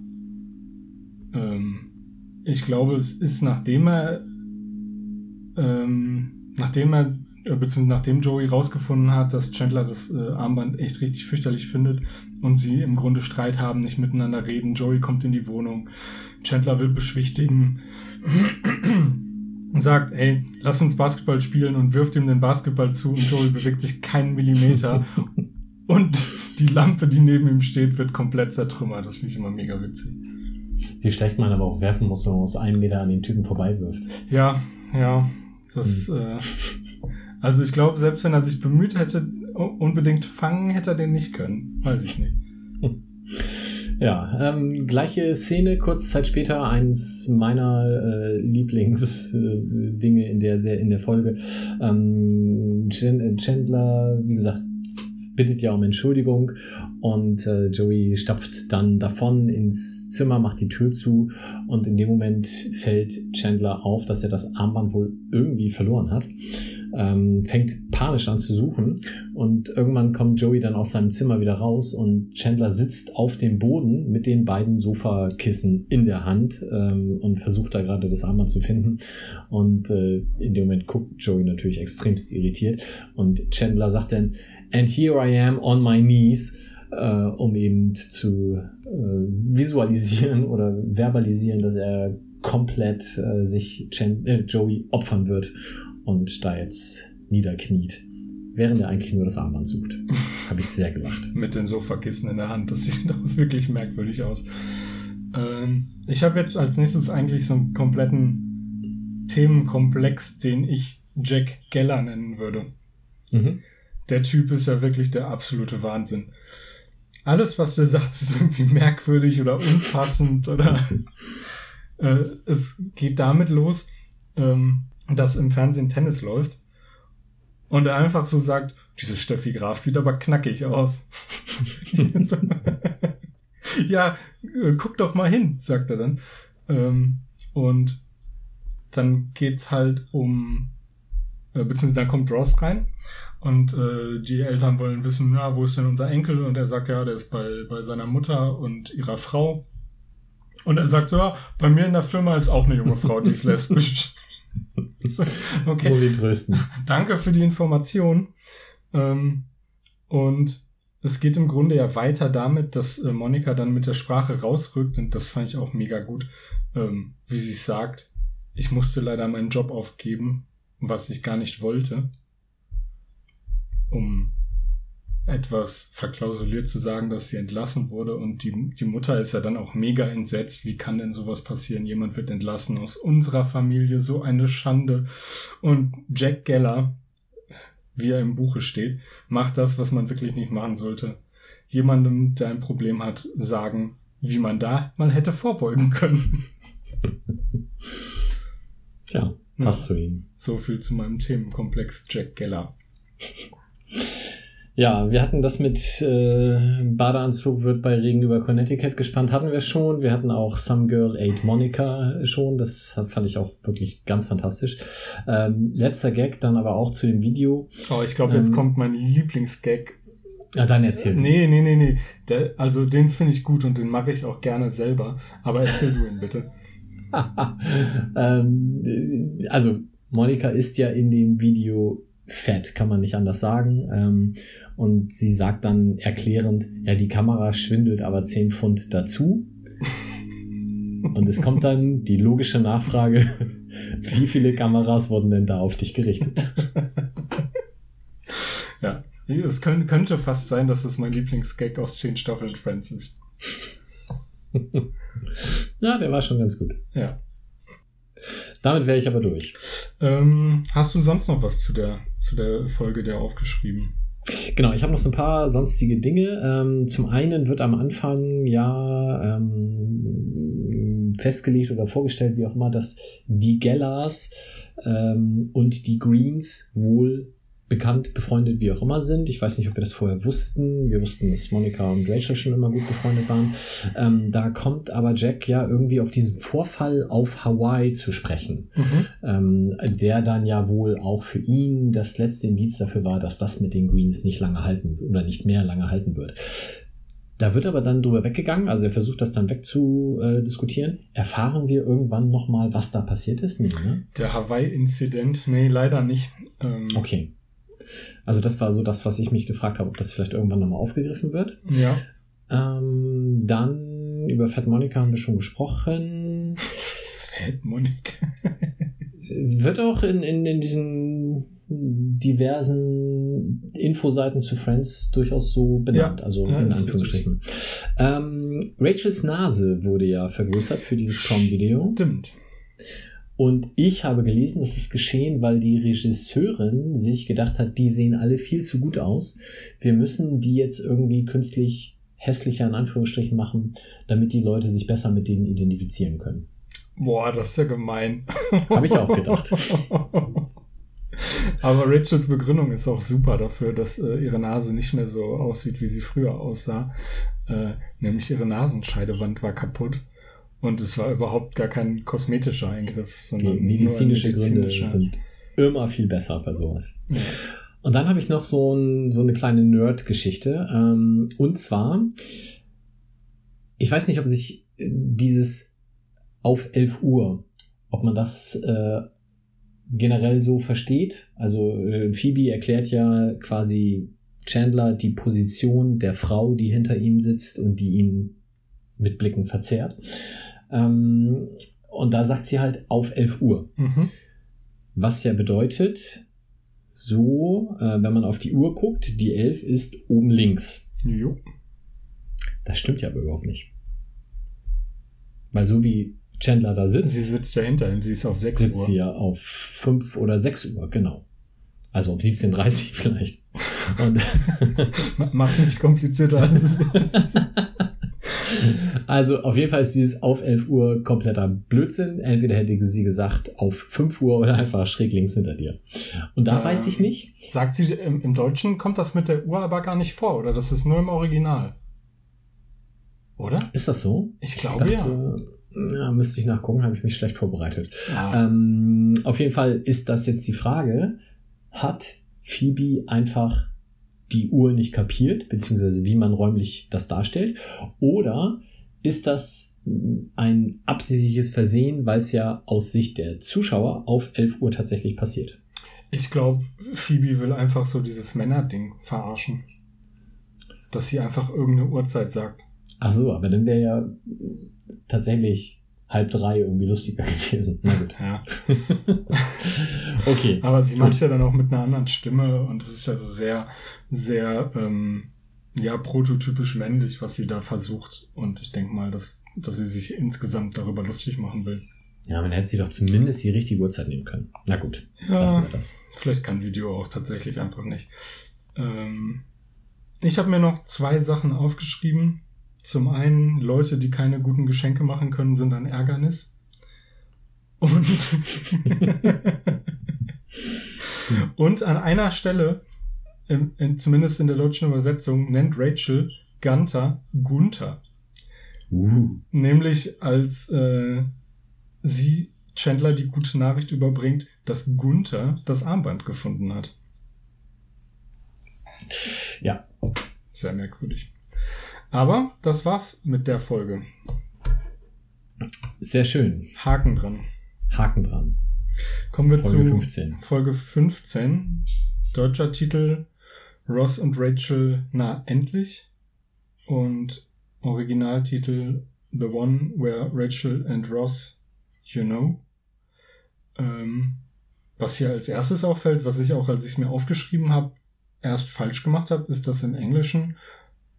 Ähm, ich glaube, es ist nachdem er, ähm, nachdem er, äh, beziehungsweise nachdem Joey rausgefunden hat, dass Chandler das äh, Armband echt richtig fürchterlich findet und sie im Grunde Streit haben, nicht miteinander reden. Joey kommt in die Wohnung, Chandler will beschwichtigen, sagt, ey, lass uns Basketball spielen und wirft ihm den Basketball zu und Joey bewegt sich keinen Millimeter. Und die Lampe, die neben ihm steht, wird komplett zertrümmert. Das finde ich immer mega witzig. Wie schlecht man aber auch werfen muss, wenn man aus einem Meter an den Typen vorbeiwirft. Ja, ja. Das, hm. äh, also ich glaube, selbst wenn er sich bemüht hätte, unbedingt fangen, hätte er den nicht können. Weiß ich nicht. Ja, ähm, gleiche Szene, kurze Zeit später, eins meiner äh, Lieblingsdinge äh, in der in der Folge. Ähm, Chandler, wie gesagt, bittet ja um Entschuldigung und äh, Joey stapft dann davon ins Zimmer, macht die Tür zu und in dem Moment fällt Chandler auf, dass er das Armband wohl irgendwie verloren hat. Ähm, fängt panisch an zu suchen und irgendwann kommt Joey dann aus seinem Zimmer wieder raus und Chandler sitzt auf dem Boden mit den beiden Sofakissen in der Hand ähm, und versucht da gerade das Armband zu finden und äh, in dem Moment guckt Joey natürlich extremst irritiert und Chandler sagt dann, and here I am on my knees, äh, um eben zu äh, visualisieren oder verbalisieren, dass er komplett äh, sich Chen äh, Joey opfern wird und da jetzt niederkniet, während er eigentlich nur das Armband sucht. Habe ich sehr gelacht. Mit den Sofakissen in der Hand, das sieht auch wirklich merkwürdig aus. Ähm, ich habe jetzt als nächstes eigentlich so einen kompletten Themenkomplex, den ich Jack Geller nennen würde. Mhm der Typ ist ja wirklich der absolute Wahnsinn. Alles, was der sagt, ist irgendwie merkwürdig oder unpassend oder äh, es geht damit los, ähm, dass im Fernsehen Tennis läuft und er einfach so sagt, diese Steffi Graf sieht aber knackig aus. ja, äh, guck doch mal hin, sagt er dann. Ähm, und dann geht's halt um, äh, beziehungsweise dann kommt Ross rein und äh, die Eltern wollen wissen, ja, wo ist denn unser Enkel? Und er sagt, ja, der ist bei, bei seiner Mutter und ihrer Frau. Und er sagt, ja, bei mir in der Firma ist auch eine junge Frau, die ist lesbisch. okay. Wohl trösten. Danke für die Information. Ähm, und es geht im Grunde ja weiter damit, dass äh, Monika dann mit der Sprache rausrückt und das fand ich auch mega gut, ähm, wie sie sagt. Ich musste leider meinen Job aufgeben, was ich gar nicht wollte um etwas verklausuliert zu sagen, dass sie entlassen wurde. Und die, die Mutter ist ja dann auch mega entsetzt. Wie kann denn sowas passieren? Jemand wird entlassen aus unserer Familie, so eine Schande. Und Jack Geller, wie er im Buche steht, macht das, was man wirklich nicht machen sollte. Jemandem, der ein Problem hat, sagen, wie man da mal hätte vorbeugen können. Tja, passt ja, zu ihm. So viel zu meinem Themenkomplex Jack Geller. Ja, wir hatten das mit äh, Badeanzug wird bei Regen über Connecticut gespannt, hatten wir schon. Wir hatten auch Some Girl Ate Monica schon. Das fand ich auch wirklich ganz fantastisch. Ähm, letzter Gag dann aber auch zu dem Video. Oh, ich glaube, jetzt ähm, kommt mein Lieblingsgag. Ja, dann erzähl. Nee, nee, nee, nee. Der, also den finde ich gut und den mache ich auch gerne selber. Aber erzähl du ihn bitte. ähm, also, Monika ist ja in dem Video fett, kann man nicht anders sagen. Ähm, und sie sagt dann erklärend, ja, die Kamera schwindelt aber 10 Pfund dazu. Und es kommt dann die logische Nachfrage, wie viele Kameras wurden denn da auf dich gerichtet? Ja, es könnte fast sein, dass es mein Lieblingsgag aus 10 Staffeln Friends ist. ja, der war schon ganz gut. Ja. Damit wäre ich aber durch. Ähm, hast du sonst noch was zu der, zu der Folge der aufgeschrieben? Genau, ich habe noch so ein paar sonstige Dinge. Ähm, zum einen wird am Anfang ja ähm, festgelegt oder vorgestellt, wie auch immer, dass die Gellas ähm, und die Greens wohl bekannt, befreundet, wie auch immer sind. Ich weiß nicht, ob wir das vorher wussten. Wir wussten, dass Monika und Rachel schon immer gut befreundet waren. Ähm, da kommt aber Jack ja irgendwie auf diesen Vorfall auf Hawaii zu sprechen, ähm, der dann ja wohl auch für ihn das letzte Indiz dafür war, dass das mit den Greens nicht lange halten oder nicht mehr lange halten wird. Da wird aber dann drüber weggegangen, also er versucht das dann wegzudiskutieren. Erfahren wir irgendwann nochmal, was da passiert ist? Nee, ne? Der Hawaii-Inzident? Nee, leider nicht. Ähm, Okay. Also das war so das, was ich mich gefragt habe, ob das vielleicht irgendwann nochmal aufgegriffen wird. Ja. Ähm, dann über Fat Monica haben wir schon gesprochen. Fat Monika. Wird auch in, in, in diesen diversen Infoseiten zu Friends durchaus so benannt, Ja, also ja, in Anführungsstrichen. Ähm, Rachels Nase wurde ja vergrößert für dieses Prom-Video. Stimmt. Und ich habe gelesen, das ist geschehen, weil die Regisseurin sich gedacht hat, die sehen alle viel zu gut aus. Wir müssen die jetzt irgendwie künstlich hässlicher in Anführungsstrichen machen, damit die Leute sich besser mit denen identifizieren können. Boah, das ist ja gemein. Habe ich auch gedacht. Aber Rachels Begründung ist auch super dafür, dass äh, ihre Nase nicht mehr so aussieht, wie sie früher aussah. Äh, nämlich ihre Nasenscheidewand war kaputt. Und es war überhaupt gar kein kosmetischer Eingriff, sondern ein medizinische Gründe sind immer viel besser bei sowas. Ja. Und dann habe ich noch so, ein, so eine kleine Nerd-Geschichte. Ähm, und zwar, ich weiß nicht, ob sich äh, dieses auf 11 Uhr, ob man das äh, generell so versteht. Also äh, Phoebe erklärt ja quasi Chandler die Position der Frau, die hinter ihm sitzt und die ihn mit Blicken verzehrt. Ähm, und da sagt sie halt auf 11 Uhr. Mhm. Was ja bedeutet, so, äh, wenn man auf die Uhr guckt, die 11 ist oben links. Jo. Das stimmt ja aber überhaupt nicht. Weil so wie Chandler da sitzt, Sie sitzt dahinter und sie ist auf 6 sitzt Uhr. sie ja auf 5 oder 6 Uhr, genau. Also auf 17.30 vielleicht. Und Macht nicht komplizierter als es ist. also auf jeden Fall ist dieses auf 11 Uhr kompletter Blödsinn. Entweder hätte sie gesagt auf 5 Uhr oder einfach schräg links hinter dir. Und da Ähm, weiß ich nicht. Sagt sie, im, im Deutschen kommt das mit der Uhr aber gar nicht vor, oder? Das ist nur im Original. Oder? Ist das so? Ich glaube dachte, ja. Müsste ich nachgucken, habe ich mich schlecht vorbereitet. Ja. Ähm, auf jeden Fall ist das jetzt die Frage, hat Phoebe einfach die Uhr nicht kapiert, beziehungsweise wie man räumlich das darstellt, oder ist das ein absichtliches Versehen, weil es ja aus Sicht der Zuschauer auf 11 Uhr tatsächlich passiert? Ich glaube, Phoebe will einfach so dieses Männerding verarschen. Dass sie einfach irgendeine Uhrzeit sagt. Ach so, aber dann wäre ja tatsächlich halb drei irgendwie lustiger gewesen. Na gut. Ja. okay. Aber sie macht ja dann auch mit einer anderen Stimme und es ist ja so sehr, sehr, ähm, ja, prototypisch männlich, was sie da versucht. Und ich denke mal, dass, dass sie sich insgesamt darüber lustig machen will. Ja, man hätte sie doch zumindest die richtige Uhrzeit nehmen können. Na gut, lassen wir das. Vielleicht kann sie die auch tatsächlich einfach nicht. Ähm, ich habe mir noch zwei Sachen aufgeschrieben. Zum einen, Leute, die keine guten Geschenke machen können, sind ein Ärgernis. Und, und an einer Stelle, im, in, zumindest in der deutschen Übersetzung, nennt Rachel Gunther Gunther. Uh. Nämlich als äh, sie Chandler die gute Nachricht überbringt, dass Gunther das Armband gefunden hat. Ja, Sehr merkwürdig. Aber das war's mit der Folge. sehr schön. Haken dran. Haken dran. Kommen wir Folge zu 15. Folge 15. Deutscher Titel Ross und Rachel na endlich. Und Originaltitel The One Where Rachel and Ross You Know. Ähm, was hier als erstes auffällt, was ich auch, als ich es mir aufgeschrieben habe, erst falsch gemacht habe, ist, dass im Englischen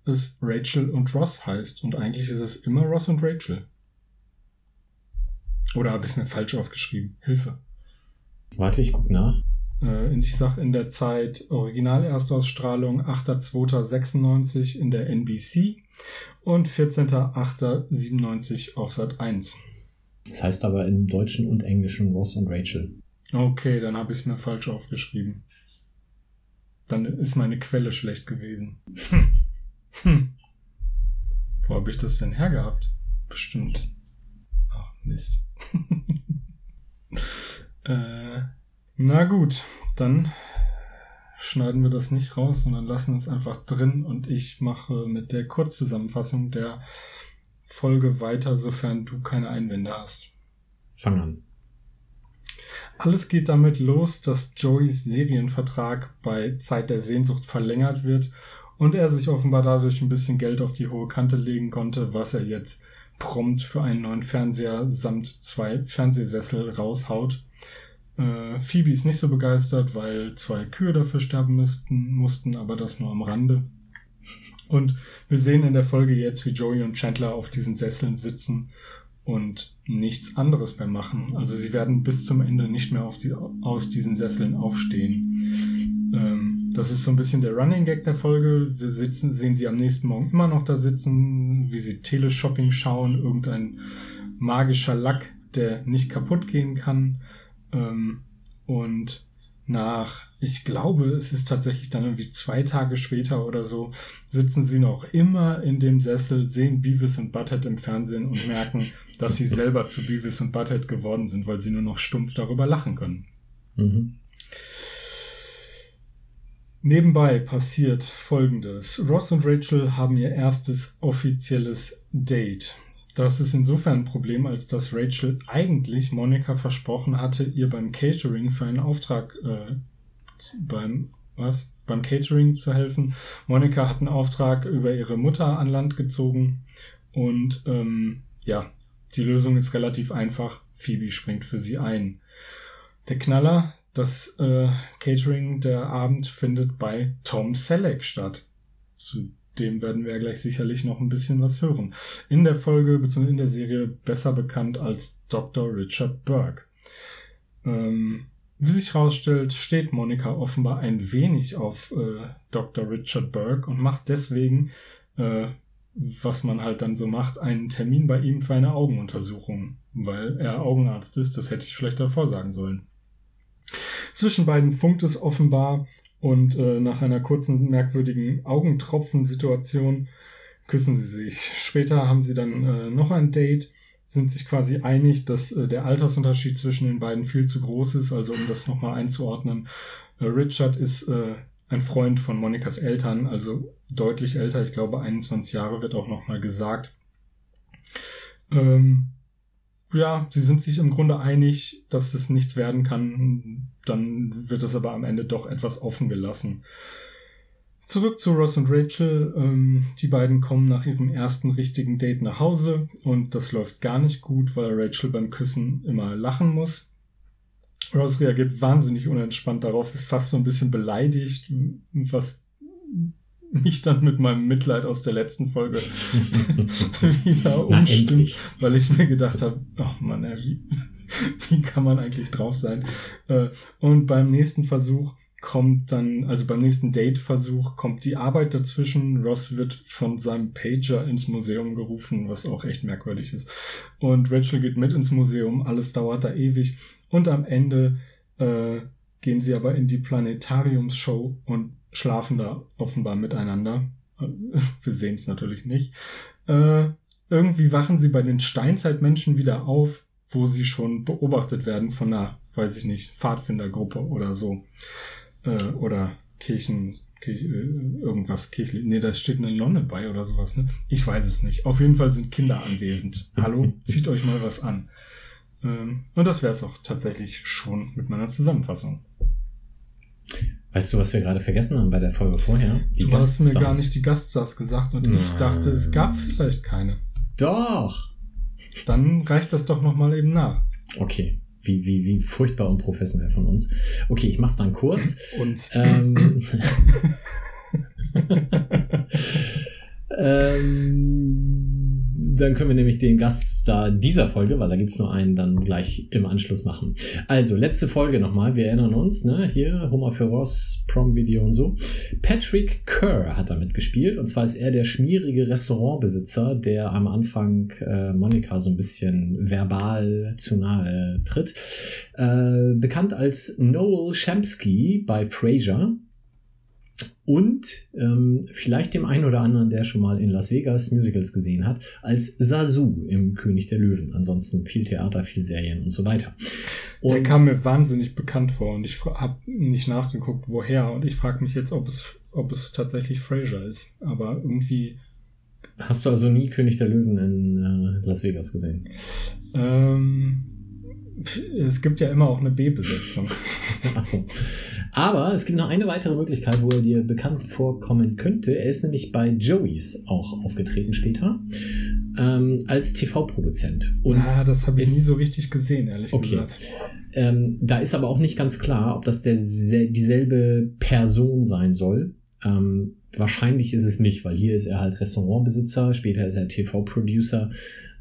es Rachel und Ross heißt. Und eigentlich ist es immer Ross und Rachel. Oder habe ich es mir falsch aufgeschrieben? Hilfe. Warte, ich guck nach. Äh, ich sag in der Zeit Original-Erstausstrahlung 8.2.96 in der NBC und 14.8.97 auf Sat 1. Das heißt aber im Deutschen und Englischen Ross und Rachel. Okay, dann habe ich es mir falsch aufgeschrieben. Dann ist meine Quelle schlecht gewesen. Hm. Wo habe ich das denn hergehabt? Bestimmt. Ach, Mist. äh, na gut, dann schneiden wir das nicht raus, sondern lassen es einfach drin und ich mache mit der Kurzzusammenfassung der Folge weiter, sofern du keine Einwände hast. Fang an. Alles geht damit los, dass Joeys Serienvertrag bei Zeit der Sehnsucht verlängert wird und er sich offenbar dadurch ein bisschen Geld auf die hohe Kante legen konnte, was er jetzt prompt für einen neuen Fernseher samt zwei Fernsehsessel raushaut. Äh, Phoebe ist nicht so begeistert, weil zwei Kühe dafür sterben müssten, mussten, aber das nur am Rande. Und wir sehen in der Folge jetzt, wie Joey und Chandler auf diesen Sesseln sitzen und nichts anderes mehr machen. Also sie werden bis zum Ende nicht mehr die, aus diesen Sesseln aufstehen. Das ist so ein bisschen der Running Gag der Folge. Wir sitzen, sehen sie am nächsten Morgen immer noch da sitzen, wie sie Teleshopping schauen, irgendein magischer Lack, der nicht kaputt gehen kann. Ähm, und nach, ich glaube, es ist tatsächlich dann irgendwie zwei Tage später oder so, sitzen sie noch immer in dem Sessel, sehen Beavis und Butthead im Fernsehen und merken, dass sie selber zu Beavis und Butthead geworden sind, weil sie nur noch stumpf darüber lachen können. Mhm. Nebenbei passiert Folgendes. Ross und Rachel haben ihr erstes offizielles Date. Das ist insofern ein Problem, als dass Rachel eigentlich Monika versprochen hatte, ihr beim Catering für einen Auftrag äh, beim was beim Catering zu helfen. Monika hat einen Auftrag über ihre Mutter an Land gezogen und ähm, ja, die Lösung ist relativ einfach. Phoebe springt für sie ein. Der Knaller, das äh, Catering der Abend findet bei Tom Selleck statt. Zu dem werden wir ja gleich sicherlich noch ein bisschen was hören. In der Folge bzw. in der Serie besser bekannt als Dr. Richard Burke. Ähm, wie sich herausstellt, steht Monika offenbar ein wenig auf äh, Dr. Richard Burke und macht deswegen, äh, was man halt dann so macht, einen Termin bei ihm für eine Augenuntersuchung, weil er Augenarzt ist. Das hätte ich vielleicht davor sagen sollen. Zwischen beiden funkt es offenbar und äh, nach einer kurzen, merkwürdigen Augentropfen-Situation küssen sie sich. Später haben sie dann äh, noch ein Date, sind sich quasi einig, dass äh, der Altersunterschied zwischen den beiden viel zu groß ist. Also um das nochmal einzuordnen, äh, Richard ist äh, ein Freund von Monikas Eltern, also deutlich älter, ich glaube 21 Jahre wird auch nochmal gesagt. Ähm, ja, sie sind sich im Grunde einig, dass es nichts werden kann. Dann wird es aber am Ende doch etwas offen gelassen. Zurück zu Ross und Rachel. Ähm, die beiden kommen nach ihrem ersten richtigen Date nach Hause und das läuft gar nicht gut, weil Rachel beim Küssen immer lachen muss. Ross reagiert wahnsinnig unentspannt darauf, ist fast so ein bisschen beleidigt, was mich dann mit meinem Mitleid aus der letzten Folge wieder umstimmt, weil ich mir gedacht habe, oh Mann, wie, wie kann man eigentlich drauf sein? Äh, und beim nächsten Versuch kommt dann, also beim nächsten Date-Versuch kommt die Arbeit dazwischen. Ross wird von seinem Pager ins Museum gerufen, was auch echt merkwürdig ist. Und Rachel geht mit ins Museum, alles dauert da ewig. Und am Ende äh, gehen sie aber in die Planetariumsshow und schlafen da offenbar miteinander. Wir sehen es natürlich nicht. Äh, irgendwie wachen sie bei den Steinzeitmenschen wieder auf, wo sie schon beobachtet werden von einer, weiß ich nicht, Pfadfindergruppe oder so. Äh, oder Kirchen, Kirch, äh, irgendwas kirchlich. Nee, da steht eine Nonne bei oder sowas, ne? Ich weiß es nicht. Auf jeden Fall sind Kinder anwesend. Hallo, zieht euch mal was an. Ähm, und das wäre es auch tatsächlich schon mit meiner Zusammenfassung. Weißt du, was wir gerade vergessen haben bei der Folge vorher? Die du hast mir gar nicht die Gaststars gesagt und Nein. ich dachte, es gab vielleicht keine. Doch. Dann reicht das doch nochmal eben nach. Okay. Wie, wie, wie furchtbar unprofessionell von uns. Okay, ich mach's dann kurz. Und. Ähm, Ähm, dann können wir nämlich den Gaststar dieser Folge, weil da gibt's nur einen, dann gleich im Anschluss machen. Also, letzte Folge nochmal. Wir erinnern uns, ne? Hier, Homer für Ross, Prom-Video und so. Patrick Kerr hat damit gespielt. Und zwar ist er der schmierige Restaurantbesitzer, der am Anfang äh, Monika so ein bisschen verbal zu nahe tritt. Äh, bekannt als Noel Shamsky bei Frasier und ähm, vielleicht dem einen oder anderen, der schon mal in Las Vegas Musicals gesehen hat, als Sasu im König der Löwen. Ansonsten viel Theater, viel Serien und so weiter. Und Der kam mir wahnsinnig bekannt vor und ich habe nicht nachgeguckt, woher. Und ich frage mich jetzt, ob es, ob es tatsächlich Fraser ist. Aber irgendwie. hast du also nie König der Löwen in äh, Las Vegas gesehen? Ähm, es gibt ja immer auch eine B-Besetzung. Achso. Aber es gibt noch eine weitere Möglichkeit, wo er dir bekannt vorkommen könnte. Er ist nämlich bei Joey's auch aufgetreten später. Ähm, als TV-Produzent. Ah, das habe ich ist- nie so richtig gesehen, ehrlich Okay. gesagt. Ähm, da ist aber auch nicht ganz klar, ob das der, dieselbe Person sein soll. Ähm, wahrscheinlich ist es nicht, weil hier ist er halt Restaurantbesitzer, später ist er TV-Producer.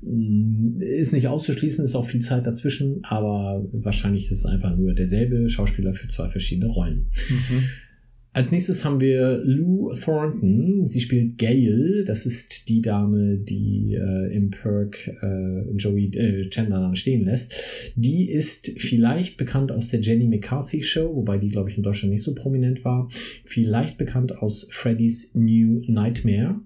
Ist nicht auszuschließen, ist auch viel Zeit dazwischen, aber wahrscheinlich ist es einfach nur derselbe Schauspieler für zwei verschiedene Rollen. Mhm. Als nächstes haben wir Lou Thornton. Sie spielt Gail. Das ist die Dame, die äh, im Perk äh, Joey äh, Chandler dann stehen lässt. Die ist vielleicht bekannt aus der Jenny McCarthy Show, wobei die, glaube ich, in Deutschland nicht so prominent war. Vielleicht bekannt aus Freddy's New Nightmare.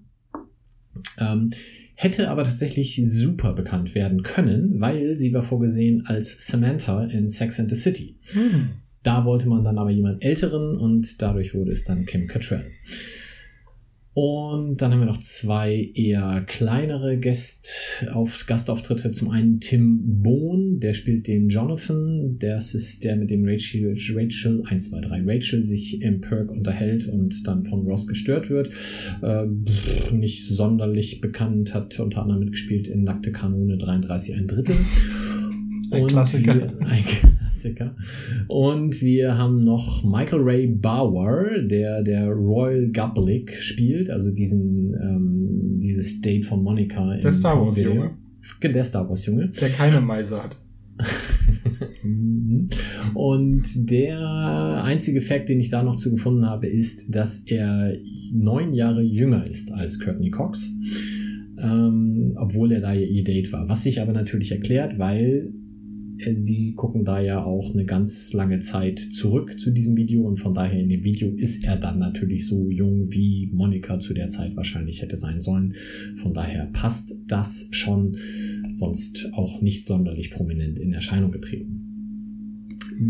Ähm, hätte aber tatsächlich super bekannt werden können, weil sie war vorgesehen als Samantha in Sex and the City. Hm. Da wollte man dann aber jemanden älteren und dadurch wurde es dann Kim Cattrall. Und dann haben wir noch zwei eher kleinere Gast auf, Gastauftritte. Zum einen Tim Bohn, der spielt den Jonathan. Das ist der, mit dem Rachel, Rachel 1, 2, 3, Rachel sich im Perk unterhält und dann von Ross gestört wird. Äh, nicht sonderlich bekannt, hat unter anderem mitgespielt in Nackte Kanone 33 ein Drittel. Ein Klassiker. Wir, ein Klassiker. Und wir haben noch Michael Ray Bauer, der der Royal Gublick spielt, also diesen ähm, dieses Date von Monica. Der Star Wars. Junge, Der Star Wars Junge. der keine Meise hat. Und der einzige Fakt, den ich da noch zu gefunden habe, ist, dass er neun Jahre jünger ist als Courtney Cox, ähm, obwohl er da ja ihr Date war. Was sich aber natürlich erklärt, weil die gucken da ja auch eine ganz lange Zeit zurück zu diesem Video und von daher in dem Video ist er dann natürlich so jung, wie Monika zu der Zeit wahrscheinlich hätte sein sollen. Von daher passt das schon, sonst auch nicht sonderlich prominent in Erscheinung getreten.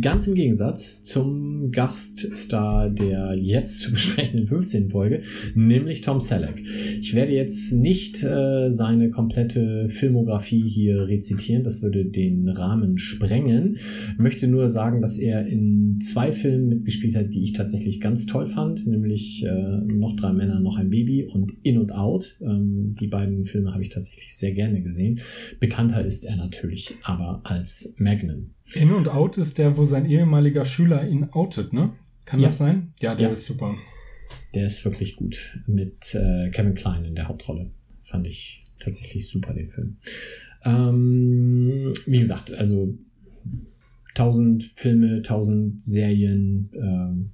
Ganz im Gegensatz zum Gaststar der jetzt zu besprechenden 15. Folge, nämlich Tom Selleck. Ich werde jetzt nicht äh, seine komplette Filmografie hier rezitieren, das würde den Rahmen sprengen. Möchte nur sagen, dass er in zwei Filmen mitgespielt hat, die ich tatsächlich ganz toll fand, nämlich äh, Noch drei Männer, noch ein Baby und In und Out. Ähm, die beiden Filme habe ich tatsächlich sehr gerne gesehen. Bekannter ist er natürlich aber als Magnum. In und Out ist der, wo sein ehemaliger Schüler ihn outet, ne? Kann Ja. das sein? Ja, der Ja. ist super. Der ist wirklich gut mit äh, Kevin Klein in der Hauptrolle. Fand ich tatsächlich super, den Film. Ähm, wie gesagt, also tausend Filme, tausend Serien, ähm,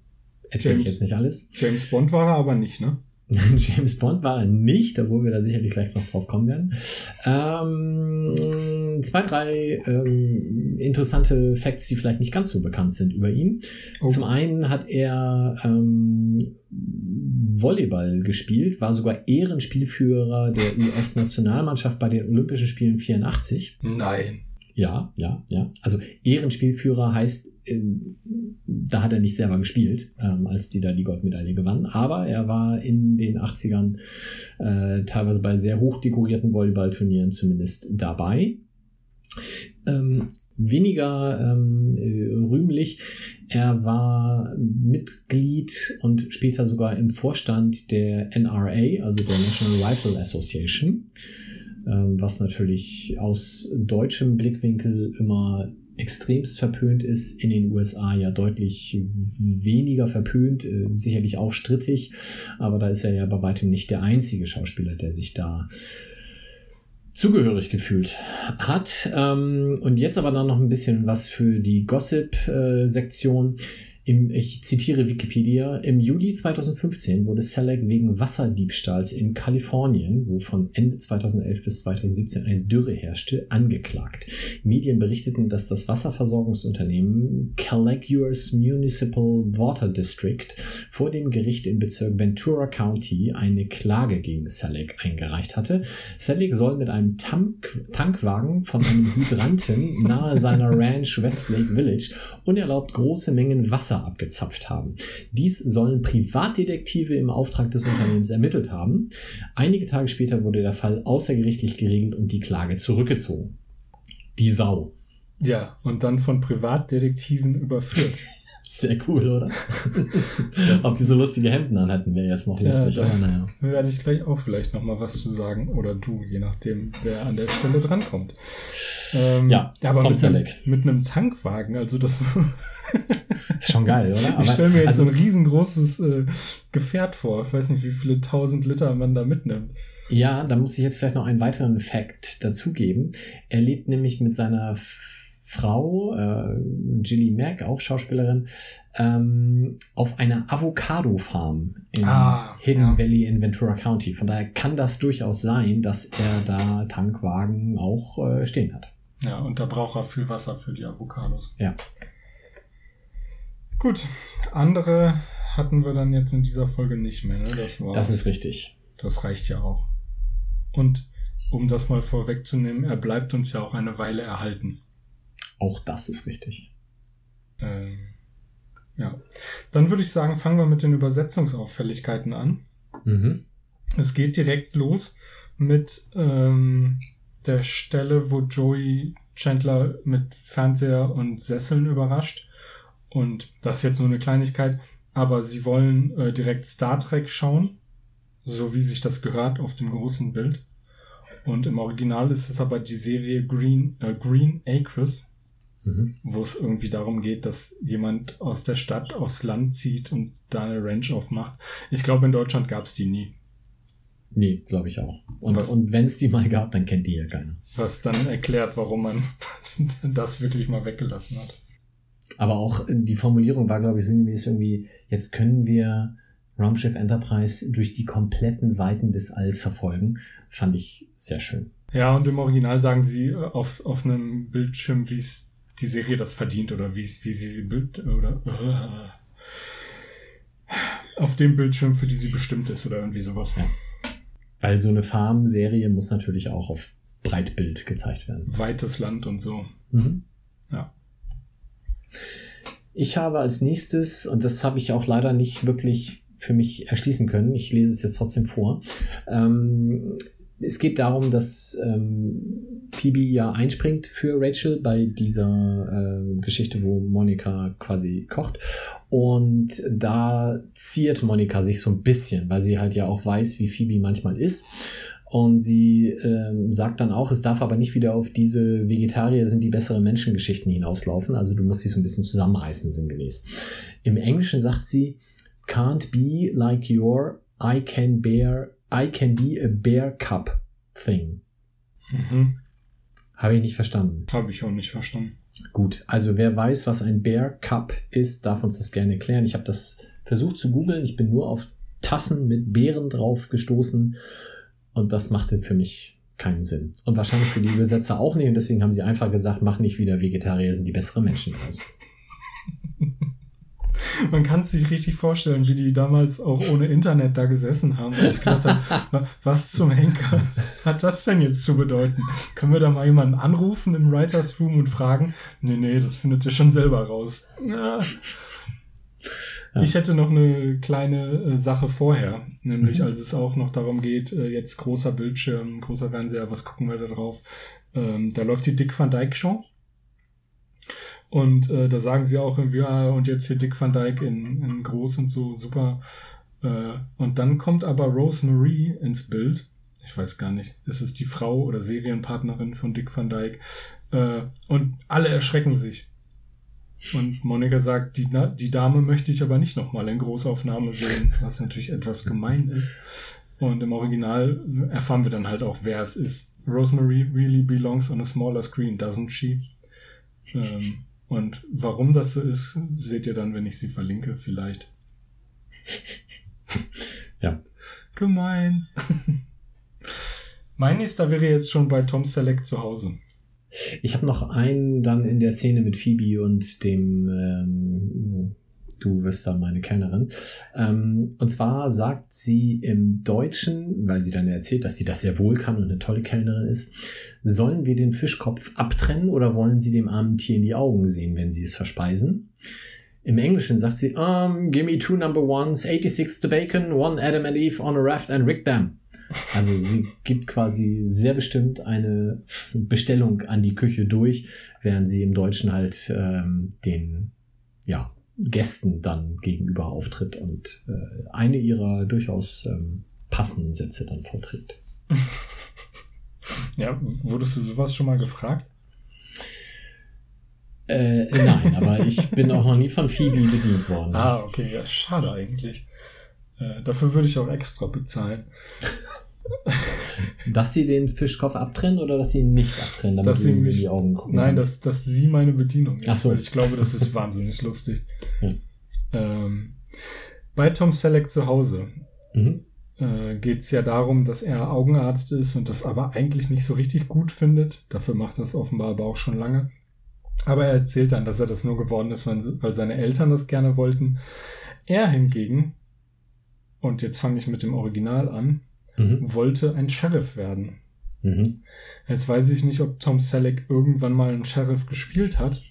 erzähle ich jetzt nicht alles. James Bond war er aber nicht, ne? James Bond war er nicht, obwohl wir da sicherlich gleich noch drauf kommen werden. Ähm, zwei, drei ähm, interessante Facts, die vielleicht nicht ganz so bekannt sind über ihn. Oh. Zum einen hat er ähm, Volleyball gespielt, war sogar Ehrenspielführer der US-Nationalmannschaft bei den Olympischen Spielen 84. Nein. Ja, ja, ja. Also Ehrenspielführer heißt, ähm, da hat er nicht selber gespielt, ähm, als die da die Goldmedaille gewannen, aber er war in den 80ern äh, teilweise bei sehr hoch dekorierten Volleyballturnieren zumindest dabei. Ähm, weniger ähm, äh, rühmlich, er war Mitglied und später sogar im Vorstand der NRA, also der National Rifle Association was natürlich aus deutschem Blickwinkel immer extremst verpönt ist, in den USA ja deutlich weniger verpönt, äh, sicherlich auch strittig, aber da ist er ja bei weitem nicht der einzige Schauspieler, der sich da zugehörig gefühlt hat. Ähm, und jetzt aber dann noch ein bisschen was für die Gossip-Sektion. Im, ich zitiere Wikipedia, im Juli 2015 wurde Selleck wegen Wasserdiebstahls in Kalifornien, wo von Ende 2011 bis 2017 eine Dürre herrschte, angeklagt. Medien berichteten, dass das Wasserversorgungsunternehmen Calaguas Municipal Water District vor dem Gericht im Bezirk Ventura County eine Klage gegen Selleck eingereicht hatte. Selleck soll mit einem Tank Tankwagen von einem Hydranten nahe seiner Ranch Westlake Village unerlaubt große Mengen Wasser Wasser abgezapft haben. Dies sollen Privatdetektive im Auftrag des Unternehmens ermittelt haben. Einige Tage später wurde der Fall außergerichtlich geregelt und die Klage zurückgezogen. Die Sau. Ja, und dann von Privatdetektiven überführt. Sehr cool, oder? Ob die so lustige Hemden anhatten, wäre jetzt noch lustig, da aber naja. Werde ich gleich auch vielleicht noch mal was zu sagen. Oder du, je nachdem, wer an der Stelle drankommt. Ähm, Ja, aber Tom mit einem, mit einem Tankwagen, also das. Ist schon geil, oder? ich Aber- stelle mir jetzt also, so ein riesengroßes äh, Gefährt vor. Ich weiß nicht, wie viele tausend Liter man da mitnimmt. Ja, da muss ich jetzt vielleicht noch einen weiteren Fact dazugeben. Er lebt nämlich mit seiner Frau, äh, Gilly Mack, auch Schauspielerin, ähm, auf einer Avocado-Farm in Ah, Hidden ja. Valley in Ventura County. Von daher kann das durchaus sein, dass er da Tankwagen auch äh, stehen hat. Ja, und da braucht er viel Wasser für die Avocados. Ja. Gut, andere hatten wir dann jetzt in dieser Folge nicht mehr. Ne? Das, war, Das ist richtig. das reicht ja auch. Und um das mal vorwegzunehmen, er bleibt uns ja auch eine Weile erhalten. Auch das ist richtig. Ähm, ja. Dann würde ich sagen, fangen wir mit den Übersetzungsauffälligkeiten an. Mhm. Es geht direkt los mit ähm, der Stelle, wo Joey Chandler mit Fernseher und Sesseln überrascht. Und das ist jetzt nur eine Kleinigkeit, aber sie wollen äh, direkt Star Trek schauen, so wie sich das gehört auf dem großen Bild. Und im Original ist es aber die Serie Green, äh, Green Acres, Mhm. wo es irgendwie darum geht, dass jemand aus der Stadt aufs Land zieht und da eine Ranch aufmacht. Ich glaube, in Deutschland gab es die nie. Nee, glaube ich auch. Und, Was? und wenn es die mal gab, dann kennt die ja keiner. Was dann erklärt, warum man das wirklich mal weggelassen hat. Aber auch die Formulierung war, glaube ich, sinngemäß irgendwie, jetzt können wir Raumschiff Enterprise durch die kompletten Weiten des Alls verfolgen. Fand ich sehr schön. Ja, und im Original sagen sie äh, auf, auf einem Bildschirm, wie es die Serie das verdient oder wie, wie sie oder äh, auf dem Bildschirm, für die sie bestimmt ist oder irgendwie sowas. Ja. Weil so eine Farm-Serie muss natürlich auch auf Breitbild gezeigt werden. Weites Land und so. Mhm. Ja. Ich habe als nächstes, und das habe ich auch leider nicht wirklich für mich erschließen können, ich lese es jetzt trotzdem vor. Ähm, es geht darum, dass ähm, Phoebe ja einspringt für Rachel bei dieser äh, Geschichte, wo Monika quasi kocht. Und da ziert Monika sich so ein bisschen, weil sie halt ja auch weiß, wie Phoebe manchmal ist. Und sie ähm, sagt dann auch, es darf aber nicht wieder auf diese Vegetarier sind die besseren Menschengeschichten hinauslaufen. Also du musst dich so ein bisschen zusammenreißen, sinngemäß. Im Englischen sagt sie, can't be like your I can bear, I can be a bear cup thing. Mhm. Habe ich nicht verstanden. Habe ich auch nicht verstanden. Gut, also wer weiß, was ein Bear Cup ist, darf uns das gerne erklären. Ich habe das versucht zu googeln. Ich bin nur auf Tassen mit Beeren drauf gestoßen und das machte für mich keinen Sinn. Und wahrscheinlich für die Übersetzer auch nicht. Und deswegen haben sie einfach gesagt, mach nicht wieder Vegetarier sind die besseren Menschen aus. Man kann es sich richtig vorstellen, wie die damals auch ohne Internet da gesessen haben und haben, "Wa- was zum Henker hat das denn jetzt zu bedeuten? Können wir da mal jemanden anrufen im Writers Room und fragen? Nee, nee, das findet ihr schon selber raus. Ja. Ja. Ich hätte noch eine kleine äh, Sache vorher, nämlich Mhm. als es auch noch darum geht, äh, jetzt großer Bildschirm, großer Fernseher, was gucken wir da drauf? Ähm, da läuft die Dick Van Dyke Show. Und äh, da sagen sie auch irgendwie, ah, und jetzt hier Dick Van Dyke in, in groß und so, super. Äh, und dann kommt aber Rosemarie ins Bild. ich weiß gar nicht, ist es die Frau oder Serienpartnerin von Dick Van Dyke. Äh, und alle erschrecken sich. Und Monika sagt, die, die Dame möchte ich aber nicht nochmal in Großaufnahme sehen, was natürlich etwas gemein ist. Und im Original erfahren wir dann halt auch, wer es ist. Rosemary really belongs on a smaller screen, doesn't she? Ähm, und warum das so ist, seht ihr dann, wenn ich sie verlinke, vielleicht. Ja. Gemein. mein nächster wäre jetzt schon bei Tom Selleck zu Hause. Ich habe noch einen dann in der Szene mit Phoebe und dem, ähm, du wirst dann meine Kellnerin. Ähm, und zwar sagt sie im Deutschen, weil sie dann erzählt, dass sie das sehr wohl kann und eine tolle Kellnerin ist, sollen wir den Fischkopf abtrennen oder wollen sie dem armen Tier in die Augen sehen, wenn sie es verspeisen? Im Englischen sagt sie, um, give me two number ones, 86 the bacon, one Adam and Eve on a raft and rig them. Also sie gibt quasi sehr bestimmt eine Bestellung an die Küche durch, während sie im Deutschen halt ähm, den ja, Gästen dann gegenüber auftritt und äh, eine ihrer durchaus ähm, passenden Sätze dann vorträgt. Ja, wurdest du sowas schon mal gefragt? Äh, nein, aber ich bin auch noch nie von Phoebe bedient worden. Ah, okay, ja, schade eigentlich. Äh, dafür würde ich auch extra bezahlen. Dass sie den Fischkopf abtrennen oder dass sie ihn nicht abtrennen, damit Dass sie ihm in mich- die Augen gucken Nein, dass, dass sie meine Bedienung ist, Ach so. weil ich glaube, das ist wahnsinnig lustig. Ja. Ähm, bei Tom Selleck zu Hause Mhm. äh, geht es ja darum, dass er Augenarzt ist und das aber eigentlich nicht so richtig gut findet. Dafür macht er es offenbar aber auch schon lange. Aber er erzählt dann, dass er das nur geworden ist, weil seine Eltern das gerne wollten. Er hingegen, und jetzt fange ich mit dem Original an, Mhm. wollte ein Sheriff werden. Mhm. Jetzt weiß ich nicht, ob Tom Selleck irgendwann mal einen Sheriff gespielt hat.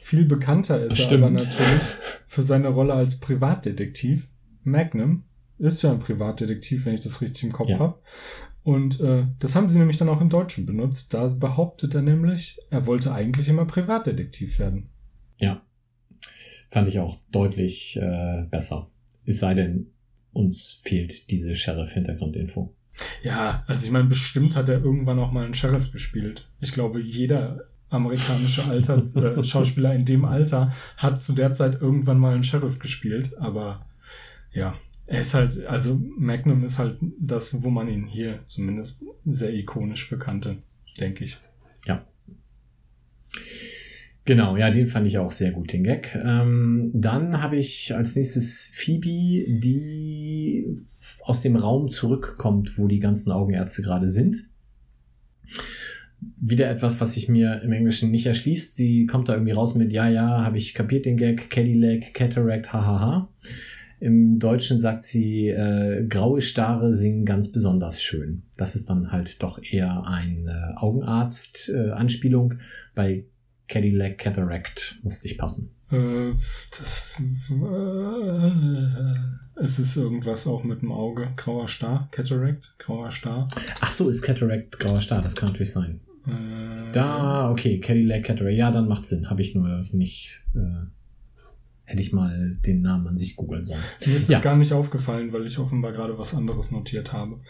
Viel bekannter ist Stimmt. er aber natürlich für seine Rolle als Privatdetektiv. Magnum ist ja ein Privatdetektiv, wenn ich das richtig im Kopf Ja. habe. Und äh, das haben sie nämlich dann auch im Deutschen benutzt. Da behauptet er nämlich, er wollte eigentlich immer Privatdetektiv werden. Ja. Fand ich auch deutlich äh, besser. Es sei denn, uns fehlt diese Sheriff-Hintergrundinfo. Ja, also ich meine, bestimmt hat er irgendwann auch mal einen Sheriff gespielt. Ich glaube, jeder amerikanische Alter, äh, Schauspieler in dem Alter hat zu der Zeit irgendwann mal einen Sheriff gespielt. Aber ja, er ist halt, also Magnum ist halt das, wo man ihn hier zumindest sehr ikonisch bekannte, denke ich. Genau, ja, den fand ich auch sehr gut, den Gag. Ähm, dann habe ich als nächstes Phoebe, die aus dem Raum zurückkommt, wo die ganzen Augenärzte gerade sind. Wieder etwas, was sich mir im Englischen nicht erschließt. Sie kommt da irgendwie raus mit, ja, ja, habe ich kapiert den Gag, Cadillac, Cataract, hahaha. Im Deutschen sagt sie, äh, graue Stare singen ganz besonders schön. Das ist dann halt doch eher eine Augenarzt-Anspielung. Bei Cadillac Cataract musste ich passen. Äh, das, äh, es ist irgendwas auch mit dem Auge. Grauer Star, Cataract, grauer Star. Ach so, ist Cataract grauer Star, das kann natürlich sein. Äh, Da, okay, Cadillac Cataract, ja, dann macht Sinn. Habe ich nur nicht, äh, hätte ich mal den Namen an sich googeln sollen. Mir ist Ja. das gar nicht aufgefallen, weil ich offenbar gerade was anderes notiert habe.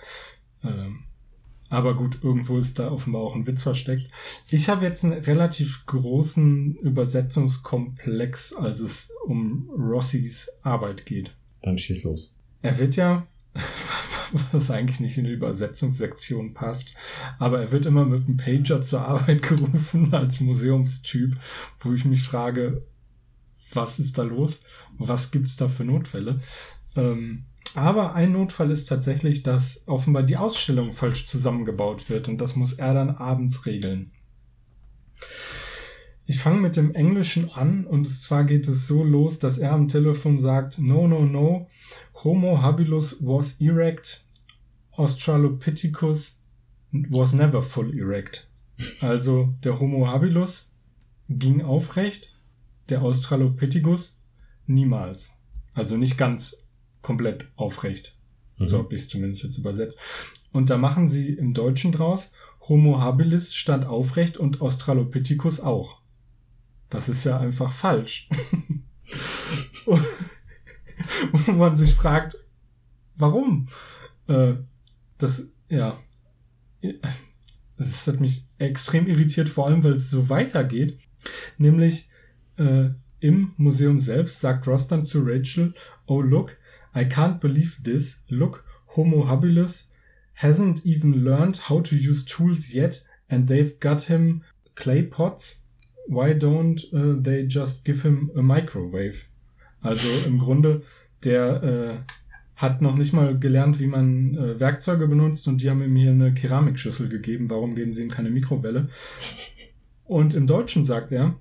Ähm, aber gut, irgendwo ist da offenbar auch ein Witz versteckt. Ich habe jetzt einen relativ großen Übersetzungskomplex, als es um Rossys Arbeit geht. Dann schieß los. Er wird ja, was eigentlich nicht in die Übersetzungssektion passt, aber er wird immer mit einem Pager zur Arbeit gerufen als Museumstyp, wo ich mich frage, was ist da los? Was gibt's da für Notfälle? Ähm, aber ein Notfall ist tatsächlich, dass offenbar die Ausstellung falsch zusammengebaut wird und das muss er dann abends regeln. Ich fange mit dem Englischen an und zwar geht es so los, dass er am Telefon sagt, no, no, no, Homo habilis was erect, Australopithecus was never full erect. Also der Homo habilis ging aufrecht, der Australopithecus niemals. Also nicht ganz komplett aufrecht. Mhm. So habe ich es zumindest jetzt übersetzt. Und da machen sie im Deutschen draus, Homo habilis stand aufrecht und Australopithecus auch. Das ist ja einfach falsch. und wo man sich fragt, warum? Äh, das ja, es hat mich extrem irritiert, vor allem weil es so weitergeht. Nämlich äh, im Museum selbst sagt Ross dann zu Rachel, oh look, I can't believe this. Look, Homo habilis hasn't even learned how to use tools yet and they've got him clay pots. Why don't uh, they just give him a microwave? Also im Grunde, der äh, hat noch nicht mal gelernt, wie man äh, Werkzeuge benutzt und die haben ihm hier eine Keramikschüssel gegeben. Warum geben sie ihm keine Mikrowelle? Und im Deutschen sagt er,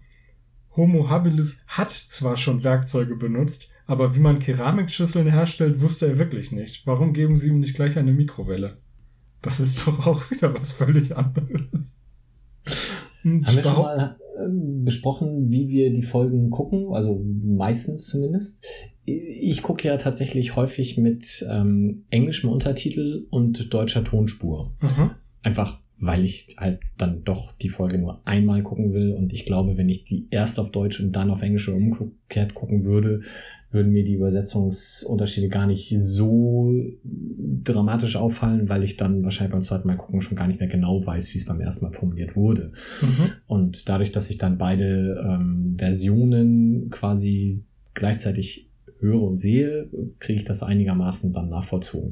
Homo habilis hat zwar schon Werkzeuge benutzt, aber wie man Keramikschüsseln herstellt, wusste er wirklich nicht. Warum geben sie ihm nicht gleich eine Mikrowelle? Das ist doch auch wieder was völlig anderes. Hm, Haben wir schon mal ähm, besprochen, wie wir die Folgen gucken? Also meistens zumindest. Ich gucke ja tatsächlich häufig mit ähm, englischem Untertitel und deutscher Tonspur. Mhm. Einfach weil ich halt dann doch die Folge nur einmal gucken will. Und ich glaube, wenn ich die erst auf Deutsch und dann auf Englisch oder umgekehrt gucken würde, würden mir die Übersetzungsunterschiede gar nicht so dramatisch auffallen, weil ich dann wahrscheinlich beim zweiten Mal gucken schon gar nicht mehr genau weiß, wie es beim ersten Mal formuliert wurde. Mhm. Und dadurch, dass ich dann beide ähm, Versionen quasi gleichzeitig höre und sehe, kriege ich das einigermaßen dann nachvollzogen.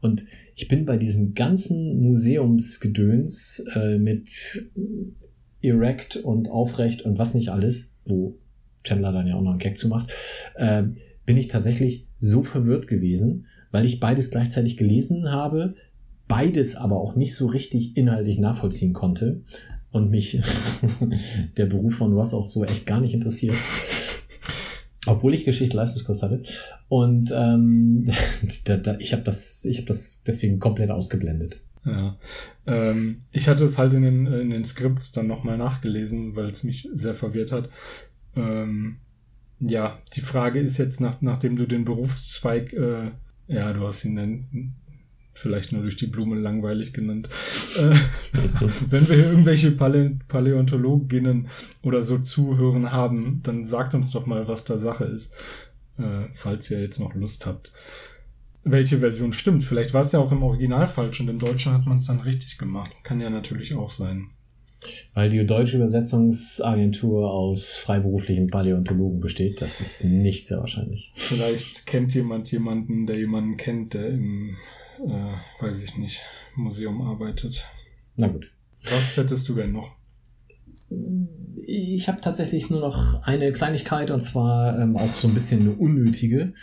Und ich bin bei diesem ganzen Museumsgedöns äh, mit erect und aufrecht und was nicht alles, wo Chandler dann ja auch noch einen Gag zu macht, äh, bin ich tatsächlich so verwirrt gewesen, weil ich beides gleichzeitig gelesen habe, beides aber auch nicht so richtig inhaltlich nachvollziehen konnte und mich der Beruf von Ross auch so echt gar nicht interessiert. Obwohl ich Geschichte Leistungskurs hatte. Und ähm, da, da, ich habe das, ich hab das deswegen komplett ausgeblendet. Ja. Ähm, ich hatte es halt in den, in den Skripts dann nochmal nachgelesen, weil es mich sehr verwirrt hat. Ähm, ja, die Frage ist jetzt, nach, nachdem du den Berufszweig, äh, ja, du hast ihn vielleicht nur durch die Blume langweilig genannt. Äh, wenn wir hier irgendwelche Palä Paläontologinnen oder so zuhören haben, dann sagt uns doch mal, was da Sache ist, äh, falls ihr jetzt noch Lust habt. Welche Version stimmt? Vielleicht war es ja auch im Original falsch und im Deutschen hat man es dann richtig gemacht. Kann ja natürlich auch sein. Weil die deutsche Übersetzungsagentur aus freiberuflichen Paläontologen besteht, das ist nicht sehr wahrscheinlich. Vielleicht kennt jemand jemanden, der jemanden kennt, der im, äh, weiß ich nicht, Museum arbeitet. Na gut. Was hättest du denn noch? Ich habe tatsächlich nur noch eine Kleinigkeit und zwar ähm, auch so ein bisschen eine unnötige.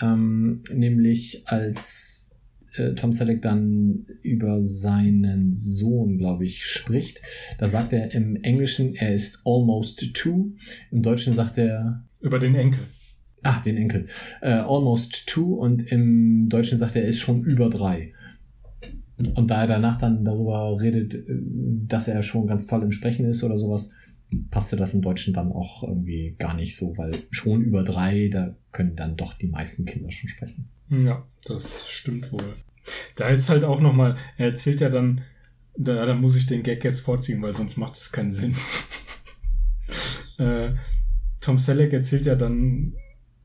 Ähm, nämlich als äh, Tom Selleck dann über seinen Sohn, glaube ich, spricht. Da sagt er im Englischen, er ist almost two. Im Deutschen sagt er. Über den Enkel. Ah, den Enkel. Äh, almost two und im Deutschen sagt er, er ist schon über drei. Und da er danach dann darüber redet, äh, dass er schon ganz toll im Sprechen ist oder sowas, passte das im Deutschen dann auch irgendwie gar nicht so, weil schon über drei, da können dann doch die meisten Kinder schon sprechen. Ja, das stimmt wohl. Da ist halt auch nochmal, er erzählt ja dann, da, da muss ich den Gag jetzt vorziehen, weil sonst macht es keinen Sinn. äh, Tom Selleck erzählt ja dann,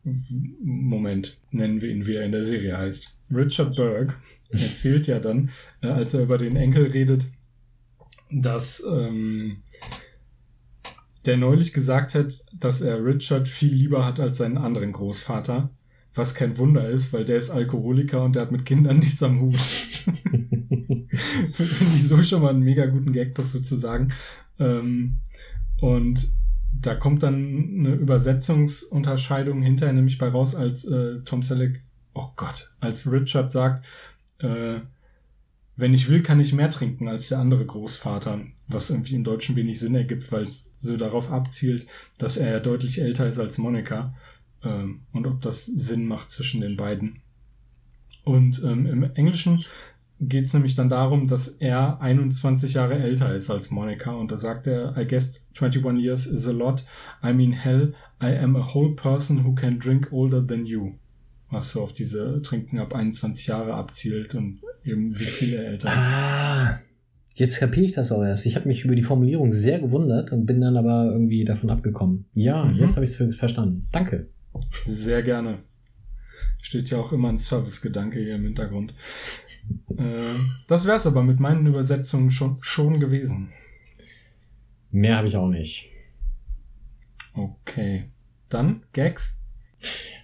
Moment, nennen wir ihn, wie er in der Serie heißt. Richard Berg erzählt ja dann, äh, als er über den Enkel redet, dass ähm, der neulich gesagt hat, dass er Richard viel lieber hat als seinen anderen Großvater was kein Wunder ist, weil der ist Alkoholiker und der hat mit Kindern nichts am Hut. Finde ich so schon mal einen mega guten Gag, das sozusagen. Ähm, und da kommt dann eine Übersetzungsunterscheidung hinterher nämlich bei raus, als äh, Tom Selleck, oh Gott, als Richard sagt, äh, wenn ich will, kann ich mehr trinken als der andere Großvater, was irgendwie im Deutschen wenig Sinn ergibt, weil es so darauf abzielt, dass er ja deutlich älter ist als Monika ähm, und ob das Sinn macht zwischen den beiden. Und ähm, im Englischen geht es nämlich dann darum, dass er 21 Jahre älter ist als Monica und da sagt er, I guess 21 years is a lot. I mean hell, I am a whole person who can drink older than you. Was so auf diese Trinken ab 21 Jahre abzielt und eben wie viel er älter ist. Ah, jetzt kapiere ich das auch erst. Ich habe mich über die Formulierung sehr gewundert und bin dann aber irgendwie davon abgekommen. Ja, mhm. jetzt habe ich es verstanden. Danke. Sehr gerne. Steht ja auch immer ein Service-Gedanke hier im Hintergrund. äh, das wär's aber mit meinen Übersetzungen schon, schon gewesen. Mehr habe ich auch nicht. Okay. Dann Gags.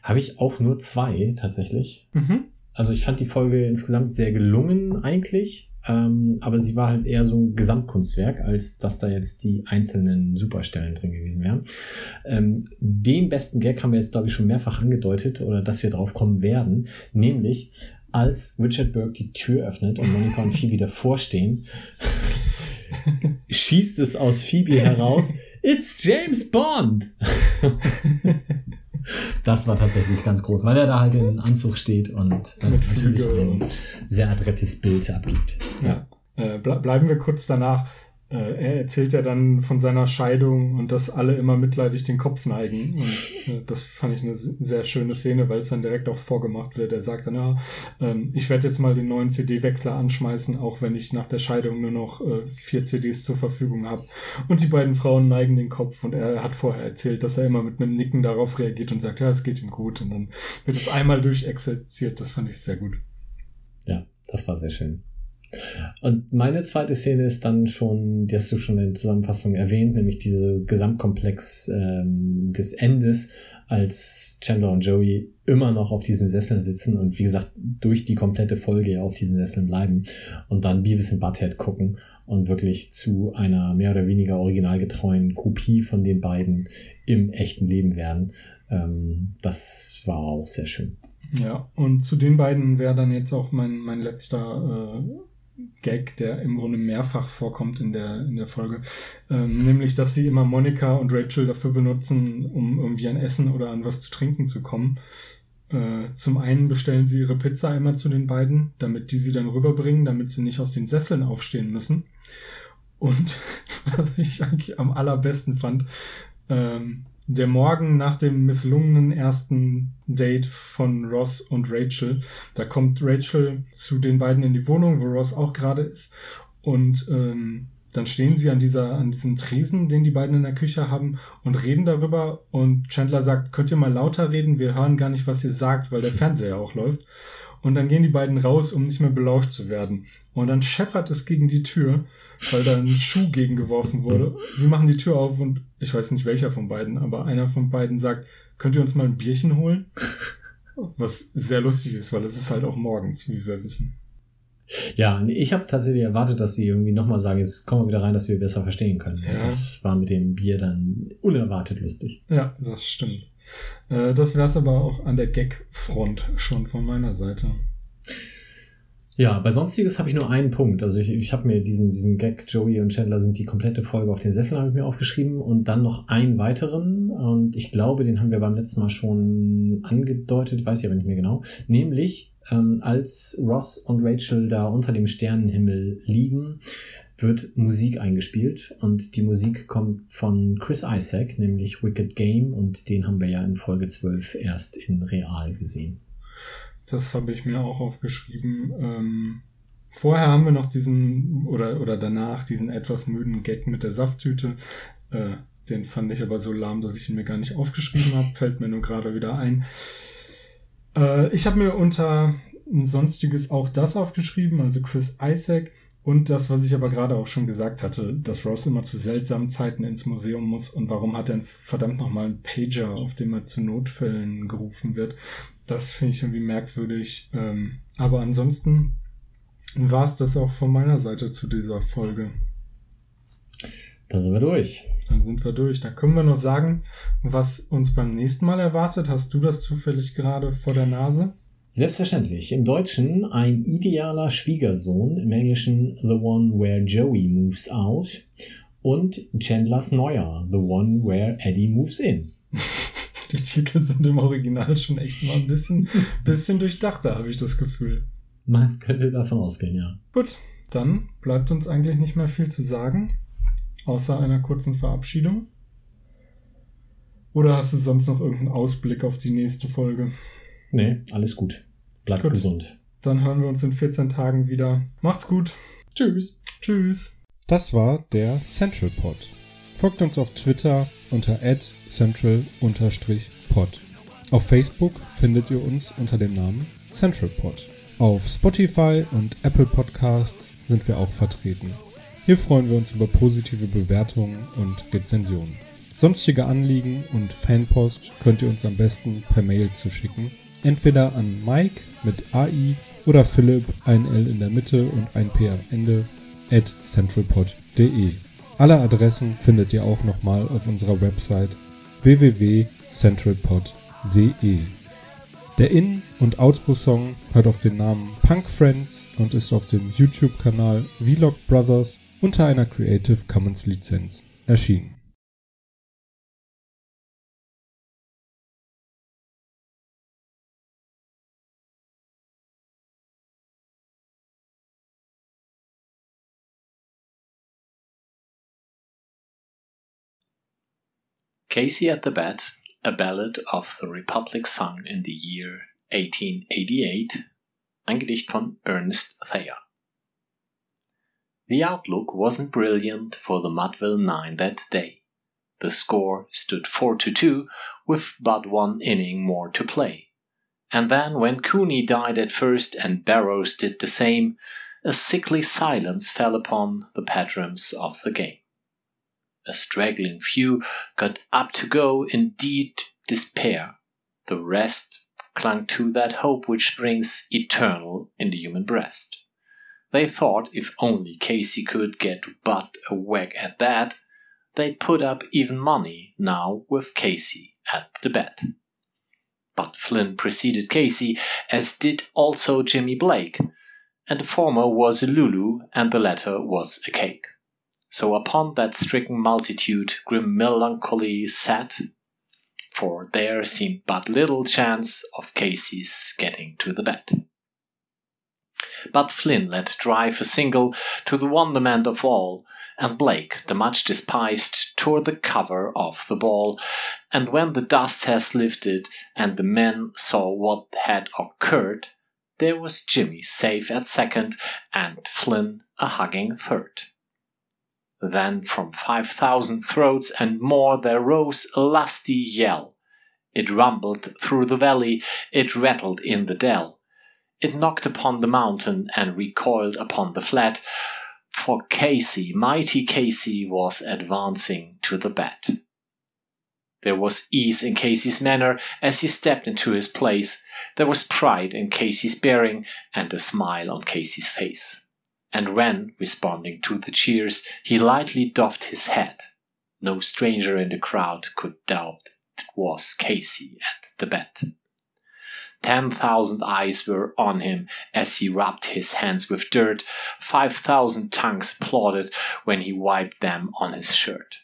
Habe ich auch nur zwei tatsächlich. Mhm. Also ich fand die Folge insgesamt sehr gelungen eigentlich, ähm, aber sie war halt eher so ein Gesamtkunstwerk, als dass da jetzt die einzelnen Superstellen drin gewesen wären. Ähm, den besten Gag haben wir jetzt, glaube ich, schon mehrfach angedeutet oder dass wir drauf kommen werden, nämlich als Richard Burke die Tür öffnet und Monika und Phoebe davor stehen, schießt es aus Phoebe heraus, It's James Bond! Das war tatsächlich ganz groß, weil er da halt in Anzug steht und äh, Mit natürlich ein sehr adrettes Bild abgibt. Ja. Äh, ble bleiben wir kurz danach. Äh, er erzählt ja dann von seiner Scheidung und dass alle immer mitleidig den Kopf neigen. Und äh, das fand ich eine sehr schöne Szene, weil es dann direkt auch vorgemacht wird. Er sagt dann, ja, ähm, ich werde jetzt mal den neuen CD-Wechsler anschmeißen, auch wenn ich nach der Scheidung nur noch äh, vier CDs zur Verfügung habe. Und die beiden Frauen neigen den Kopf und er hat vorher erzählt, dass er immer mit einem Nicken darauf reagiert und sagt, ja, es geht ihm gut. Und dann wird es einmal durchexerziert. Das fand ich sehr gut. Ja, das war sehr schön. Und meine zweite Szene ist dann schon, die hast du schon in der Zusammenfassung erwähnt, nämlich diese Gesamtkomplex ähm, des Endes, als Chandler und Joey immer noch auf diesen Sesseln sitzen und wie gesagt durch die komplette Folge auf diesen Sesseln bleiben und dann Beavis und Butthead gucken und wirklich zu einer mehr oder weniger originalgetreuen Kopie von den beiden im echten Leben werden. Ähm, das war auch sehr schön. Ja, und zu den beiden wäre dann jetzt auch mein, mein letzter äh, Gag, der im Grunde mehrfach vorkommt in der, in der Folge. Ähm, nämlich, dass sie immer Monika und Rachel dafür benutzen, um irgendwie an Essen oder an was zu trinken zu kommen. Äh, zum einen bestellen sie ihre Pizza immer zu den beiden, damit die sie dann rüberbringen, damit sie nicht aus den Sesseln aufstehen müssen. Und was ich eigentlich am allerbesten fand, ähm, der Morgen nach dem misslungenen ersten Date von Ross und Rachel. Da kommt Rachel zu den beiden in die Wohnung, wo Ross auch gerade ist. Und ähm, dann stehen sie an dieser, an diesem Tresen, den die beiden in der Küche haben, und reden darüber. Und Chandler sagt, könnt ihr mal lauter reden? Wir hören gar nicht, was ihr sagt, weil der Fernseher auch läuft. Und dann gehen die beiden raus, um nicht mehr belauscht zu werden. Und dann scheppert es gegen die Tür, weil da ein Schuh gegengeworfen wurde. Sie machen die Tür auf und ich weiß nicht welcher von beiden, aber einer von beiden sagt, könnt ihr uns mal ein Bierchen holen? Was sehr lustig ist, weil es ist halt auch morgens, wie wir wissen. Ja, ich habe tatsächlich erwartet, dass sie irgendwie nochmal sagen, jetzt kommen wir wieder rein, dass wir besser verstehen können. Ja. Das war mit dem Bier dann unerwartet lustig. Ja, das stimmt. Äh, das wäre es aber auch an der Gag-Front schon von meiner Seite. Ja, bei Sonstiges habe ich nur einen Punkt. Also ich, ich habe mir diesen, diesen Gag, Joey und Chandler sind die komplette Folge auf den Sessel, habe ich mir aufgeschrieben. Und dann noch einen weiteren. Und ich glaube, den haben wir beim letzten Mal schon angedeutet, weiß ich aber nicht mehr genau, nämlich ähm, als Ross und Rachel da unter dem Sternenhimmel liegen, wird Musik eingespielt. Und die Musik kommt von Chris Isaac, nämlich Wicked Game. Und den haben wir ja in Folge 12 erst in real gesehen. Das habe ich mir auch aufgeschrieben. Ähm, vorher haben wir noch diesen, oder, oder danach diesen etwas müden Gag mit der Safttüte. Äh, den fand ich aber so lahm, dass ich ihn mir gar nicht aufgeschrieben habe. Fällt mir nur gerade wieder ein. Äh, ich habe mir unter Sonstiges auch das aufgeschrieben, also Chris Isaac. Und das, was ich aber gerade auch schon gesagt hatte, dass Ross immer zu seltsamen Zeiten ins Museum muss und warum hat er verdammt nochmal einen Pager, auf dem er zu Notfällen gerufen wird. Das finde ich irgendwie merkwürdig. Ähm, aber ansonsten war es das auch von meiner Seite zu dieser Folge. Da sind wir durch. Dann sind wir durch. Da können wir noch sagen, was uns beim nächsten Mal erwartet. Hast du das zufällig gerade vor der Nase? Selbstverständlich. Im Deutschen ein idealer Schwiegersohn, im Englischen The One Where Joey Moves Out und Chandlers Neuer, The One Where Eddie Moves In. Die Titel sind im Original schon echt mal ein bisschen, bisschen durchdachter, habe ich das Gefühl. Man könnte davon ausgehen, ja. Gut, dann bleibt uns eigentlich nicht mehr viel zu sagen, außer einer kurzen Verabschiedung. Oder hast du sonst noch irgendeinen Ausblick auf die nächste Folge? Nee, alles gut. Bleibt Gut. gesund. Dann hören wir uns in 14 Tagen wieder. Macht's gut. Tschüss. Tschüss. Das war der Central Pod. Folgt uns auf Twitter unter @central_pod. Auf Facebook findet ihr uns unter dem Namen CentralPod. Auf Spotify und Apple Podcasts sind wir auch vertreten. Hier freuen wir uns über positive Bewertungen und Rezensionen. Sonstige Anliegen und Fanpost könnt ihr uns am besten per Mail zuschicken. Entweder an Mike mit AI oder Philipp, ein L in der Mitte und ein P am Ende, at centralpod.de. Alle Adressen findet ihr auch nochmal auf unserer Website www.centralpod.de. Der In- und Outro-Song hört auf den Namen Punk Friends und ist auf dem YouTube-Kanal Vlog Brothers unter einer Creative Commons Lizenz erschienen. Casey at the Bat, a ballad of the Republic sung in the year 1888, ein Gedicht von Ernest Thayer. The outlook wasn't brilliant for the Mudville Nine that day. The score stood 4 to 2 with but one inning more to play. And then when Cooney died at first and Barrows did the same, a sickly silence fell upon the patrons of the game. A straggling few got up to go in deep despair. The rest clung to that hope which springs eternal in the human breast. They thought if only Casey could get but a whack at that, they'd put up even money now with Casey at the bat. But Flynn preceded Casey, as did also Jimmy Blake, and the former was a Lulu and the latter was a cake. So upon that stricken multitude grim melancholy sat, for there seemed but little chance of Casey's getting to the bat. But Flynn let drive a single to the wonderment of all, and Blake, the much despised, tore the cover off the ball, and when the dust has lifted and the men saw what had occurred, there was Jimmy safe at second and Flynn a hugging third. Then from five thousand throats and more there rose a lusty yell. It rumbled through the valley, it rattled in the dell. It knocked upon the mountain and recoiled upon the flat, for Casey, mighty Casey, was advancing to the bat. There was ease in Casey's manner as he stepped into his place. There was pride in Casey's bearing and a smile on Casey's face. And when, responding to the cheers, he lightly doffed his hat, no stranger in the crowd could doubt it was Casey at the bat. Ten thousand eyes were on him as he rubbed his hands with dirt. Five thousand tongues applauded when he wiped them on his shirt.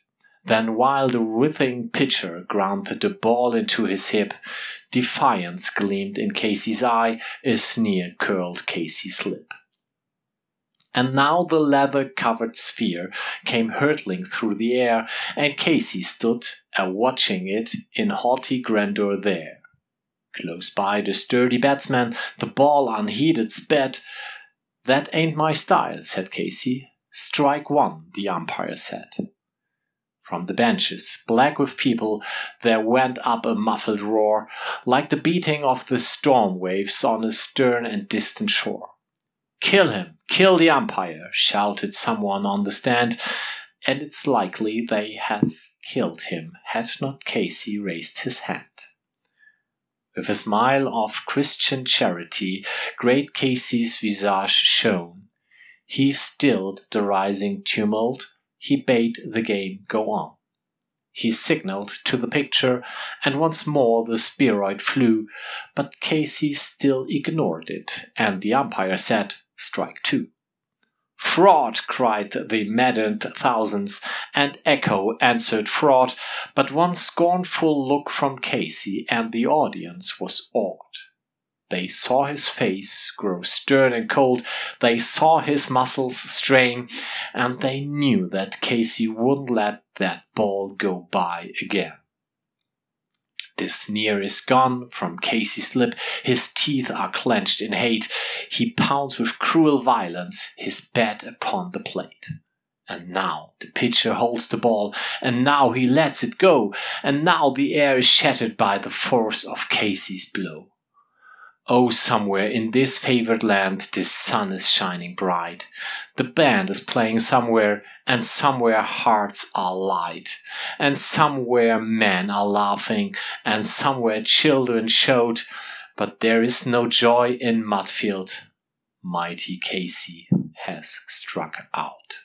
Then while the writhing pitcher grounded the ball into his hip, defiance gleamed in Casey's eye, a sneer curled Casey's lip. And now the leather covered sphere came hurtling through the air, and Casey stood a watching it in haughty grandeur there. Close by the sturdy batsman, the ball unheeded sped. That ain't my style, said Casey. Strike one, the umpire said. From the benches, black with people, there went up a muffled roar, like the beating of the storm waves on a stern and distant shore. Kill him! Kill the umpire! shouted someone on the stand, and it's likely they have killed him had not Casey raised his hand. With a smile of Christian charity, great Casey's visage shone. He stilled the rising tumult, he bade the game go on. He signaled to the picture, and once more the spheroid flew, but Casey still ignored it, and the umpire said, Strike two. Fraud! cried the maddened thousands, and echo answered fraud, but one scornful look from Casey, and the audience was awed. They saw his face grow stern and cold, they saw his muscles strain, and they knew that Casey wouldn't let that ball go by again. The sneer is gone from Casey's lip, his teeth are clenched in hate. He pounds with cruel violence his bat upon the plate. And now the pitcher holds the ball, and now he lets it go, and now the air is shattered by the force of Casey's blow. Oh, somewhere in this favored land the sun is shining bright. The band is playing somewhere, and somewhere hearts are light. And somewhere men are laughing, and somewhere children shout. But there is no joy in Mudfield. Mighty Casey has struck out.